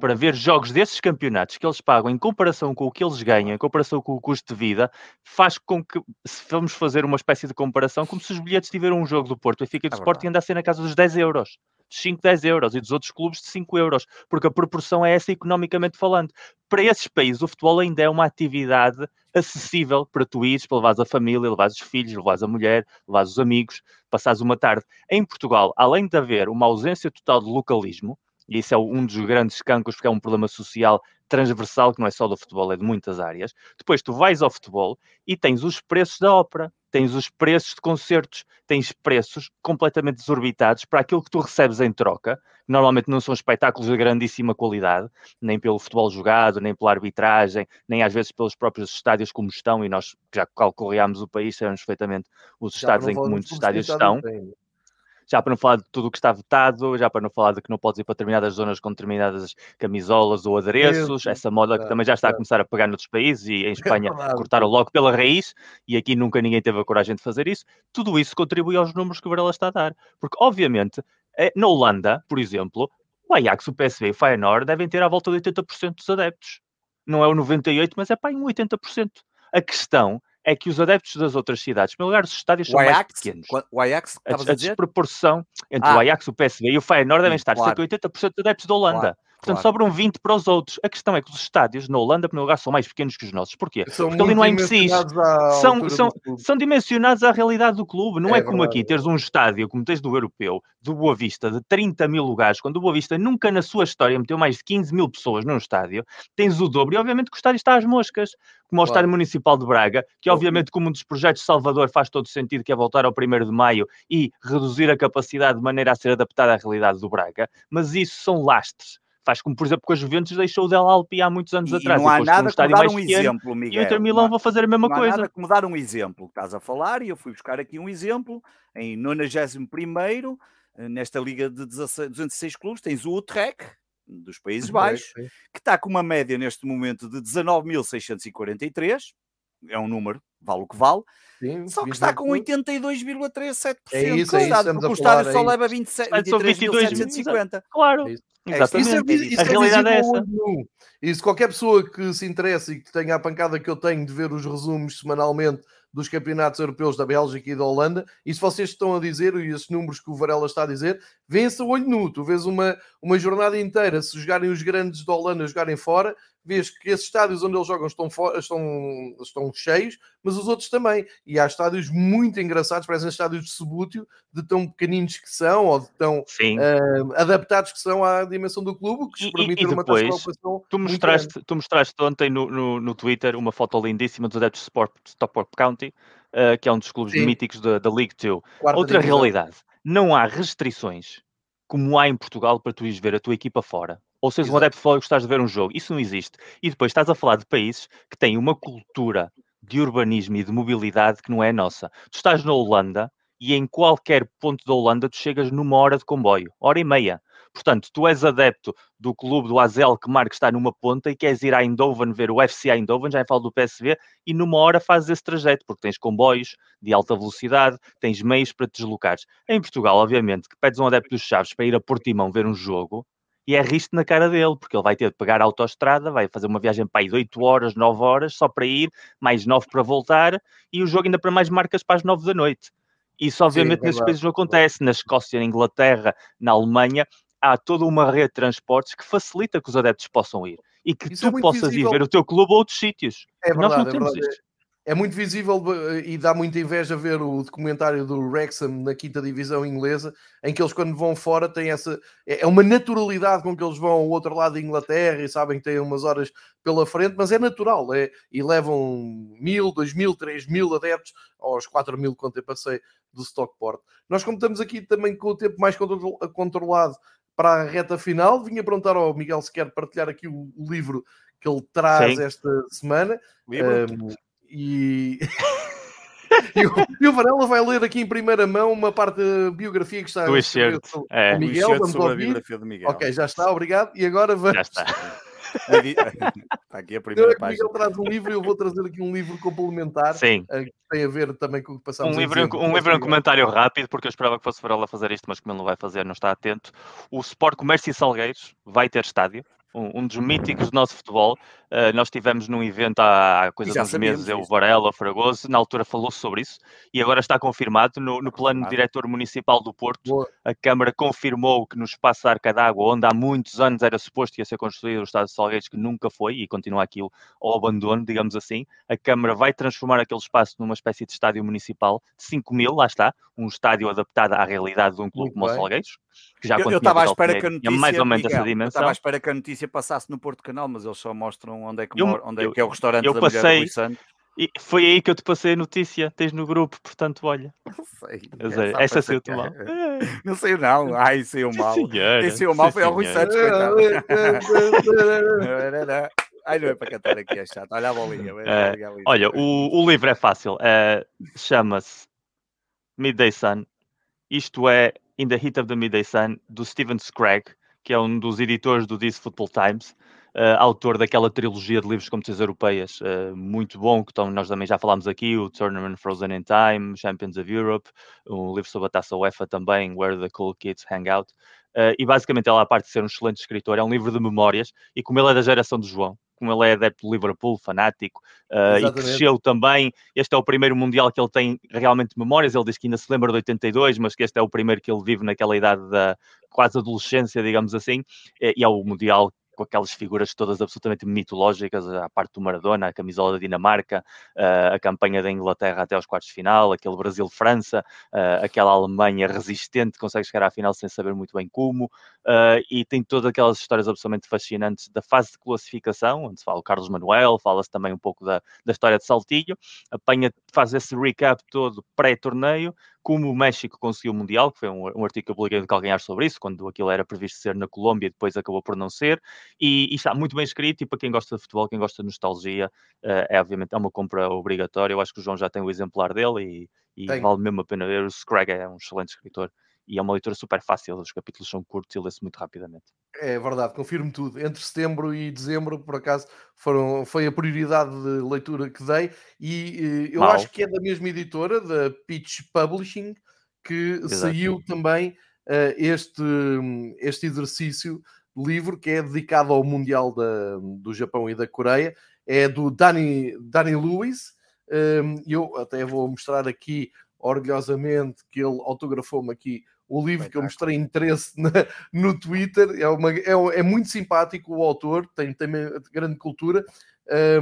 para ver jogos desses campeonatos que eles pagam em comparação com o que eles ganham, em comparação com o custo de vida, faz com que, se vamos fazer uma espécie de comparação, como se os bilhetes tiveram um jogo do Porto, e fica de é Sporting andassem na casa dos 10 euros. 5, 10 euros e dos outros clubes de 5 euros, porque a proporção é essa economicamente falando. Para esses países, o futebol ainda é uma atividade acessível para tu ires, para levares a família, levares os filhos, levares a mulher, levares os amigos, passares uma tarde. Em Portugal, além de haver uma ausência total de localismo, e isso é um dos grandes cancros, porque é um problema social transversal, que não é só do futebol, é de muitas áreas. Depois tu vais ao futebol e tens os preços da ópera, tens os preços de concertos, tens preços completamente desorbitados para aquilo que tu recebes em troca. Normalmente não são espetáculos de grandíssima qualidade, nem pelo futebol jogado, nem pela arbitragem, nem às vezes pelos próprios estádios como estão, e nós já calculamos o país, sabemos perfeitamente os estádios em que muitos estádios estão. Tem já para não falar de tudo o que está votado, já para não falar de que não podes ir para determinadas zonas com determinadas camisolas ou adereços, essa moda que também já está a começar a pegar noutros países e em Espanha é cortaram logo pela raiz e aqui nunca ninguém teve a coragem de fazer isso. Tudo isso contribui aos números que o Varela está a dar. Porque, obviamente, eh, na Holanda, por exemplo, o Ajax, o PSV e o Feyenoord devem ter à volta de 80% dos adeptos. Não é o 98%, mas é para em 80%. A questão é que os adeptos das outras cidades, primeiro lugar, os estádios são Ajax, mais pequenos. O Ajax, a, a, a desproporção entre ah, o Ajax, o PSV e o Feyenoord devem estar claro. cerca de 80% de adeptos da Holanda. Claro. Portanto, claro. sobram 20 para os outros. A questão é que os estádios na Holanda, no lugar, são mais pequenos que os nossos. Porquê? São Porque ali não há MCs. São, são, são dimensionados à realidade do clube. Não é, é como aqui teres um estádio, como tens do Europeu, do Boa Vista, de 30 mil lugares, quando o Boa Vista nunca na sua história meteu mais de 15 mil pessoas num estádio. Tens o dobro e, obviamente, que o estádio está às moscas. Como o claro. Estádio Municipal de Braga, que, obviamente, como um dos projetos de Salvador faz todo sentido, que é voltar ao 1 de maio e reduzir a capacidade de maneira a ser adaptada à realidade do Braga. Mas isso são lastres Faz como, por exemplo, com a Juventus deixou o Del Alpi há muitos anos e, atrás. E não há nada como dar um exemplo, Miguel. E o Inter Milão vai fazer a mesma não coisa. Não há nada como dar um exemplo. Estás a falar e eu fui buscar aqui um exemplo. Em 91 eh, nesta liga de 16, 206 clubes, tens o Utrecht, dos Países Baixos, que está com uma média neste momento de 19.643. É um número, vale o que vale. Sim, só que está com 82,37%. É isso, é isso, porque o estádio só leva 23.750. Claro. É Exatamente. Isso é, isso a é realidade é essa. E se qualquer pessoa que se interesse e que tenha a pancada que eu tenho de ver os resumos semanalmente dos campeonatos europeus da Bélgica e da Holanda, e se vocês estão a dizer, e esses números que o Varela está a dizer, vê-se a olho nu. Tu vês uma, uma jornada inteira, se jogarem os grandes da Holanda jogarem fora, vês que esses estádios onde eles jogam estão, estão, estão cheios, mas os outros também. E há estádios muito engraçados, parecem estádios de subútil, de tão pequeninos que são, ou de tão uh, adaptados que são à dimensão do clube, que e, permitem uma transformação. Tu mostraste, tu mostraste ontem no, no, no, Twitter uma foto lindíssima dos adeptos de Sport, Stockport County, uh, que é um dos clubes Sim. míticos da, da League 2. Outra divisão. realidade, não há restrições como há em Portugal para tu ires ver a tua equipa fora ou seja um adepto de futebol e gostares de ver um jogo. Isso não existe. E depois estás a falar de países que têm uma cultura de urbanismo e de mobilidade que não é nossa. Tu estás na Holanda e em qualquer ponto da Holanda tu chegas numa hora de comboio, hora e meia. Portanto, tu és adepto do clube do Azel que marca está numa ponta e queres ir a Eindhoven ver o UFC a Eindhoven, já falo do PSV, e numa hora fazes esse trajeto, porque tens comboios de alta velocidade, tens meios para te deslocares. Em Portugal, obviamente, que pedes um adepto dos Chaves para ir a Portimão ver um jogo, e é risco na cara dele, porque ele vai ter de pagar a autoestrada, vai fazer uma viagem para aí de 8 horas, 9 horas, só para ir, mais 9 para voltar, e o jogo ainda para mais marcas para as 9 da noite. Isso, obviamente, Sim, é nesses países não acontece. Na Escócia, na Inglaterra, na Alemanha, há toda uma rede de transportes que facilita que os adeptos possam ir e que Isso tu é possas visível. ir ver o teu clube a outros sítios. É verdade, Nós não temos é isto. É muito visível eh, e dá muita inveja ver o documentário do Wrexham na quinta divisão inglesa, em que eles quando vão fora têm essa é, é uma naturalidade com que eles vão ao outro lado da Inglaterra e sabem que têm umas horas pela frente, mas é natural, é, e levam mil, dois mil, três mil adeptos aos quatro mil quanto eu passei do Stockport. Nós como estamos aqui também com o tempo mais controlado para a reta final, vim a perguntar ao Miguel se quer partilhar aqui o, livro que ele traz Sim. esta semana. Um, e... e, o, e o Varela vai ler aqui em primeira mão uma parte da biografia que está do excerto. É. Miguel, vamos sobre a biografia de Miguel. Ok, já está, obrigado. E agora vamos. Já está. está aqui a primeira página. Miguel traz um livro e eu vou trazer aqui um livro complementar Sim. Eh, que tem a ver também com o que passamos um livro, um livro um comentário rápido, porque eu esperava que fosse Varela fazer isto, mas como ele não vai fazer, não está atento. O Sport Comércio e Salgueiros vai ter estádio um, um dos míticos do nosso futebol. Uh, nós tivemos num evento há, há coisa de uns meses, o Varela, Fragoso, na altura falou sobre isso e agora está confirmado no, no plano diretor municipal do Porto. Boa. A Câmara confirmou que no espaço da Arca d'Água, onde há muitos anos era suposto ia ser construído o Estado de Salgueiros, que nunca foi e continua aquilo ao abandono, digamos assim, a Câmara vai transformar aquele espaço numa espécie de estádio municipal de 5 mil, lá está, um estádio adaptado à realidade de um clube Muito como bem. o Salgueiros. Que já eu estava à espera que a notícia, mais ou menos Miguel, essa dimensão. estava à espera que a notícia passasse no Porto Canal, mas eles só mostram onde é que, eu, mora, onde é, que é o restaurante eu da passei, mulher. E foi aí que eu te passei a notícia, tens no grupo, portanto, olha. Não sei. É, essa saiu-te mal. Não saiu não, ai, saiu mal. Quem saiu mal foi o Rui Santos, coitado. Ai, não é para cantar aqui, é chato. Olha a bolinha. É, olha, o, o livro é fácil. É, Chama-se Midday Sun. Isto é In the Heat of the Midday Sun, do Steven Scragg, que é um dos editores do This Football Times uh, autor daquela trilogia de livros de competições europeias, uh, muito bom, que nós também já falámos aqui, o Tournament Frozen in Time, Champions of Europe, um livro sobre a taça UEFA também, Where the Cool Kids Hang Out. Uh, e basicamente ela, a parte de ser um excelente escritor, é um livro de memórias, e como ele é da geração de João, como ele é adepto do Liverpool, fanático, uh, e cresceu também. Este é o primeiro Mundial que ele tem realmente memórias. Ele diz que ainda se lembra de 82, mas que este é o primeiro que ele vive naquela idade da quase adolescência, digamos assim, e é o Mundial com aquelas figuras todas absolutamente mitológicas, a parte do Maradona, a camisola da Dinamarca, uh, a campanha da Inglaterra até aos quartos de final, aquele Brasil-França, uh, aquela Alemanha resistente consegue chegar à final sem saber muito bem como, e tem todas aquelas histórias absolutamente fascinantes da fase de classificação, onde se fala o Carlos Manuel, fala-se também um pouco da, da história de Saltillo, apanha, faz esse recap todo pré-torneio, como o México conseguiu o Mundial, que foi um, um artigo que eu publiquei de Calganhar sobre isso, quando aquilo era previsto ser na Colômbia e depois acabou por não ser, e, e, está muito bem escrito, e para quem gosta de futebol, quem gosta de nostalgia, uh, é obviamente é uma compra obrigatória, eu acho que o João já tem o exemplar dele, e, e vale mesmo a pena ver, o Scragg é um excelente escritor, e é uma leitura super fácil, os capítulos são curtos e lê-se muito rapidamente. É verdade, confirmo tudo. Entre setembro e dezembro, por acaso, foram, foi a prioridade de leitura que dei, e uh, eu Mal. acho que é da mesma editora, da Pitch Publishing, que Exato. saiu também uh, este, este exercício livro que é dedicado ao Mundial da, do Japão e da Coreia. É do Danny, Danny Lewis. Um, eu até vou mostrar aqui orgulhosamente que ele autografou-me aqui o livro que eu mostrei interesse na, no Twitter. É, uma, é, é, muito simpático o autor, tem, tem grande cultura.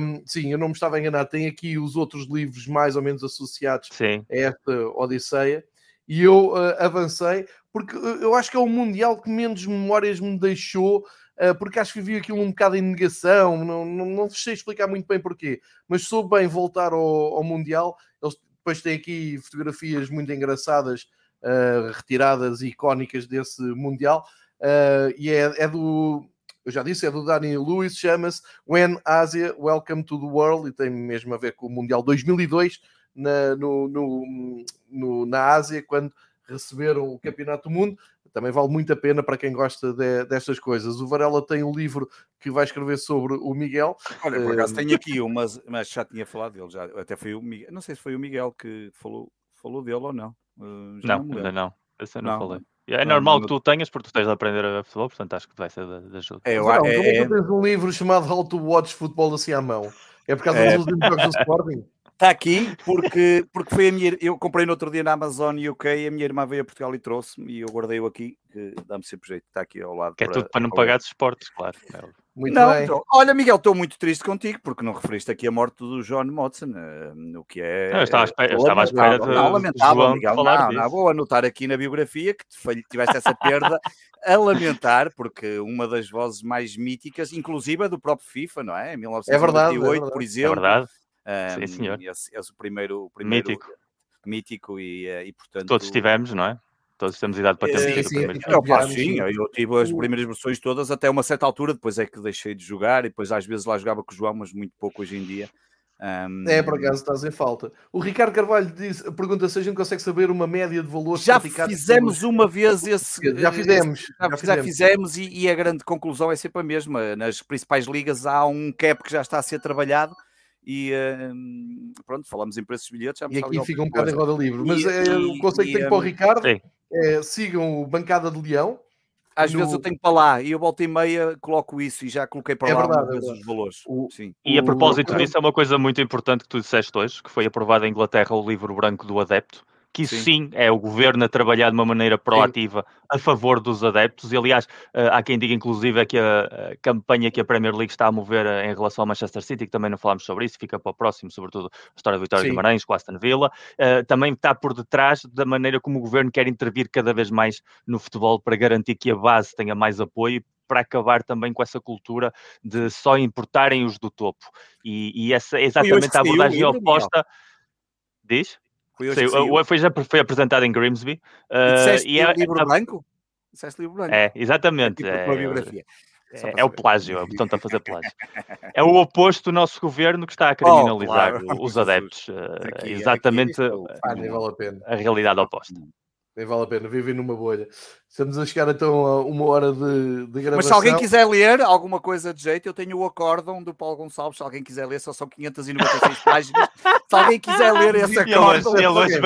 Um, sim, eu não me estava a enganar. Tem aqui os outros livros mais ou menos associados sim. a esta Odisseia. E eu uh, avancei, porque eu acho que é o Mundial que menos memórias me deixou, uh, porque acho que vi aquilo um bocado em negação, não, não, não sei explicar muito bem porquê, mas soube bem voltar ao, ao Mundial. Eles depois têm aqui fotografias muito engraçadas uh, retiradas icónicas desse Mundial. Uh, e é, é, do, eu já disse, é do Danny Lewis, chama-se When Asia Welcome to the World, e tem mesmo a ver com o Mundial 2002 na, no, no, no, na Ásia, quando receberam o Campeonato do Mundo. Também vale muito a pena para quem gosta de, destas coisas. O Varela tem um livro que vai escrever sobre o Miguel. Olha, por acaso uh, tenho aqui um, mas, mas já tinha falado dele, já, até foi o Miguel, não sei se foi o Miguel que falou, falou dele ou não. Uh, não, não ainda não. Esse eu não, não falei. É normal não, que tu tenhas, porque tu tens de aprender a ver futebol, portanto acho que vai ser de, ajuda. É, não, é, é... tu tens um livro chamado How to Watch Futebol assim à mão? É por causa é... dos últimos jogos do Sporting? Está aqui porque, porque foi a minha. Eu comprei no outro dia na Amazon UK, a minha irmã veio a Portugal e trouxe-me e eu guardei-o aqui, que dá-me sempre jeito, está aqui ao lado. Que é tudo para não pagar de esportes, claro. Muito não, bem. então, olha, Miguel, estou muito triste contigo porque não referiste aqui a morte do John Motson, uh, o que é. Não, eu estava à espera, eu estava à espera de, não, lamentável, João Miguel. falar Não, não, vou anotar aqui na biografia que te- tiveste essa perda a lamentar, porque uma das vozes mais míticas, inclusive a do próprio FIFA, não é? Em É verdade, é 1998, verdade. por É exemplo. verdade, um, Sim, senhor. Esse, esse o primeiro, o primeiro mítico. mítico e, eh, e portanto. Todos tivemos, não é? Todos temos idade para Eh, termos sim, primeiro. sim. Eu, sim, tive as primeiras versões todas até uma certa altura, depois é que deixei de jogar e depois às vezes lá jogava com o João, mas muito pouco hoje em dia. Um, É, por acaso estás em falta. O Ricardo Carvalho disse, pergunta se a gente consegue saber uma média de valores Já fizemos uma vez esse. Já fizemos. Já, Já já fizemos. fizemos e, e a grande conclusão é sempre a mesma. Nas principais ligas há um cap que já está a ser trabalhado e hum, pronto, falamos em preços de bilhetes. Já E aqui fica um bocado em roda livre. Mas E- é, o e- conceito que e, tenho para o hum, Ricardo é sigam o Bancada de Leão. Às no- vezes eu tenho para lá e eu volta e meia coloco isso e já coloquei para É lá verdade, é verdade. os valores. O- Sim. E a O- propósito o- disso, é uma coisa muito importante que tu disseste hoje, que foi aprovado em Inglaterra o livro branco do adepto, que isso Sim. sim é o governo a trabalhar de uma maneira proativa a favor dos adeptos. E aliás, eh, há quem diga inclusive é que a, campanha que a Premier League está a mover eh, em relação ao Manchester City, que também não falámos sobre isso, fica para o próximo, sobretudo a história do Vitória Sim. Guimarães, com a Aston Villa, eh, também está por detrás da maneira como o governo quer intervir cada vez mais no futebol para garantir que a base tenha mais apoio para acabar também com essa cultura de só importarem os do topo. E, e essa é exatamente a abordagem oposta. Diz? Foi hoje saiu. o- foi, já foi apresentado em Grimsby. E eh, disseste e é, livro branco? Disseste livro branco? é, exatamente. Tipo a tua É, biografia. É, é o plágio, é o botão está a fazer plágio. É o oposto do nosso governo que está a criminalizar Oh, claro. os adeptos. eh, Aqui- exatamente aqui isto- Ah, nem vale a a realidade oposta. Nem vale a pena. Vivem numa bolha. Estamos a chegar então a uma hora de, de gravação. Mas se alguém quiser ler alguma coisa de jeito, eu tenho o acórdão do Paulo Gonçalves. Se alguém quiser ler, só são 596 páginas. Se alguém quiser ler esse acórdão, ele hoje.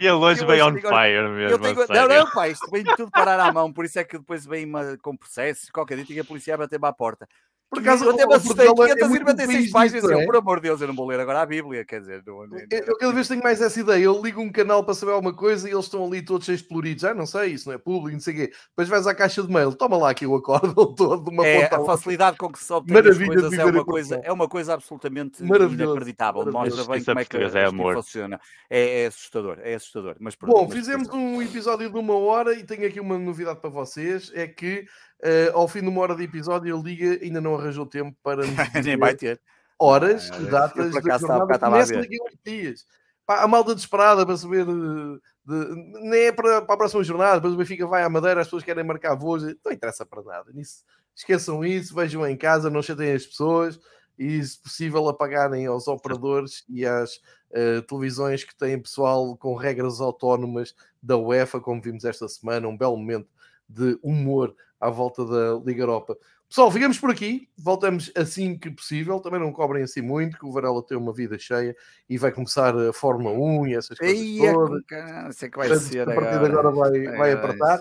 E hoje Eu veio on fire mesmo. eu a tenho... Não, não, pá, isto vem tudo parar à mão. Por isso é que depois vem uma, com processo. Qualquer dia tinha a polícia a bater-me à porta. Por acaso, eu até me assustei. Portugal é muito 596 país páginas. disso, Eu, é? por amor de Deus, eu não vou ler agora a Bíblia. Quer dizer, não, não- Eu, eu cada vez tenho mais essa ideia. Eu ligo um canal para saber alguma coisa e eles estão ali todos cheios de coloridos. Ah, não sei, isso não é público, não sei o quê. Depois vais à caixa de mail, toma lá aqui o acórdão todo de uma é, ponta a facilidade com que se obtém as Maravilha de coisas é uma, coisa, é uma coisa absolutamente inacreditável. maravilhoso. Mostra bem como é que, é amor. funciona. É, é assustador, é assustador. Mas pronto, Bom, mas fizemos um episódio de uma hora e tenho aqui uma novidade para vocês: é que eh, ao fim de uma hora de episódio, a Liga ainda não arranjou tempo para Nem vai ter. horas Ah, e datas da jornada. Começa daqui a uns dias. Pá, a malta desesperada para saber. eh, de- nem é para, para a próxima jornada, depois o Benfica vai à Madeira, as pessoas querem marcar voos, não interessa para nada. Nisso, esqueçam isso, vejam em casa, não chateiem as pessoas e, se possível, apagarem aos operadores e às eh, televisões que têm pessoal com regras autónomas da UEFA, como vimos esta semana, um belo momento de humor à volta da Liga Europa. Pessoal, ficamos por aqui. Voltamos assim que possível. Também não cobrem assim muito, que o Varela tem uma vida cheia e vai começar a Fórmula 1 e essas coisas Ei, é todas. sei que vai Portanto, ser a partir de agora. agora vai, vai Agora apertar.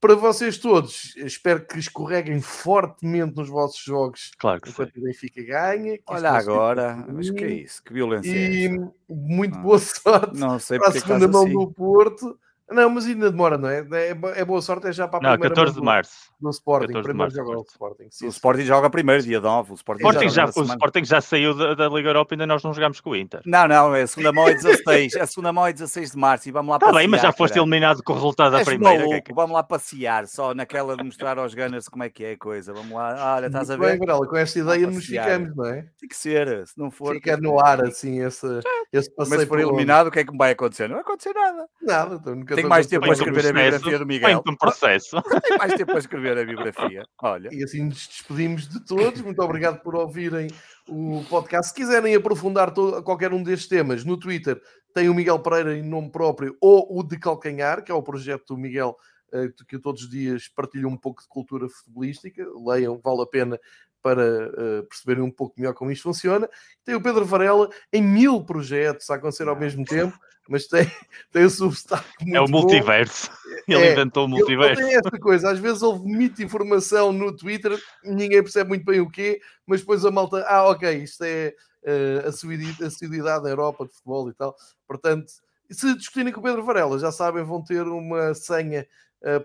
Para vocês todos, espero que escorreguem fortemente nos vossos jogos Claro que sim. enquanto o Benfica ganha. Olha agora, mas que é isso? Que violência é E essa? muito Ah. boa sorte Não sei para a é segunda mão assim. do Porto. Não, mas ainda demora, não é? É, é boa sorte, é já para a Não, primeira 14 mão de março. do, do Sporting. 14 de Primeiro março, joga o. Sporting. Sim, O sim. Sporting joga primeiro, dia 9. O Sporting O Sporting, joga já, o. Sporting já saiu da, da Liga Europa e ainda nós não jogámos com o Inter. Não, não, a segunda mão é 16. A segunda mão é 16 de março e vamos lá Está passear. Tá bem, mas já foste eliminado com o resultado da primeira. que é maluco, que- vamos lá passear, só naquela de mostrar aos Gunners como é que é a coisa. Vamos lá, olha, estás a Muito bem, ver? Varela, com esta ideia nos ficamos, não é? Tem que ser, se não for. Fica no ar assim esse, esse Mas passeio se for eliminado, o que é que me vai acontecer? Não vai acontecer nada. Nada, então nunca Tenho estou mais tempo para escrever a biografia do Miguel. Põe-te um processo. Tem mais tempo para escrever a biografia. Olha. E assim nos despedimos de todos. Muito obrigado por ouvirem o podcast. Se quiserem aprofundar to- qualquer um destes temas, no Twitter tem o Miguel Pereira em nome próprio ou o de Calcanhar, que é o projeto do Miguel, eh, que eu todos os dias partilho um pouco de cultura futebolística. Leiam, vale a pena para eh, perceberem um pouco melhor como isto funciona. Tem o Pedro Varela em mil projetos a acontecer ao mesmo tempo, mas tem, tem o substack muito É o bom. multiverso. Ele É, inventou o Ele- ele multiverso. tem esta coisa, às vezes houve muita informação no Twitter, ninguém percebe muito bem o quê, mas depois a malta, ah, ok, isto é eh, a assiduidade na Europa de futebol e tal. Portanto, se discutirem com o Pedro Varela, já sabem, vão ter uma senha uh,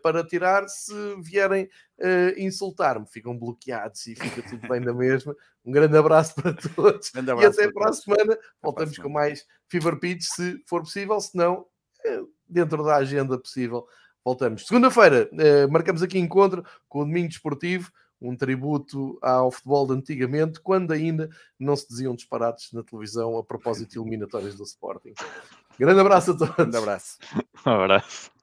para tirar. Se vierem uh, insultar-me, ficam bloqueados e fica tudo bem da mesma. Um grande abraço para todos abraço e até para a semana. Voltamos com mais Fever Pitch, se for possível, se não, dentro da agenda possível. Voltamos. Segunda-feira, marcamos aqui encontro com o Domingo Desportivo um tributo ao futebol de antigamente, quando ainda não se diziam disparates na televisão a propósito de eliminatórias do Sporting. Grande abraço a todos. Grande abraço. Um abraço.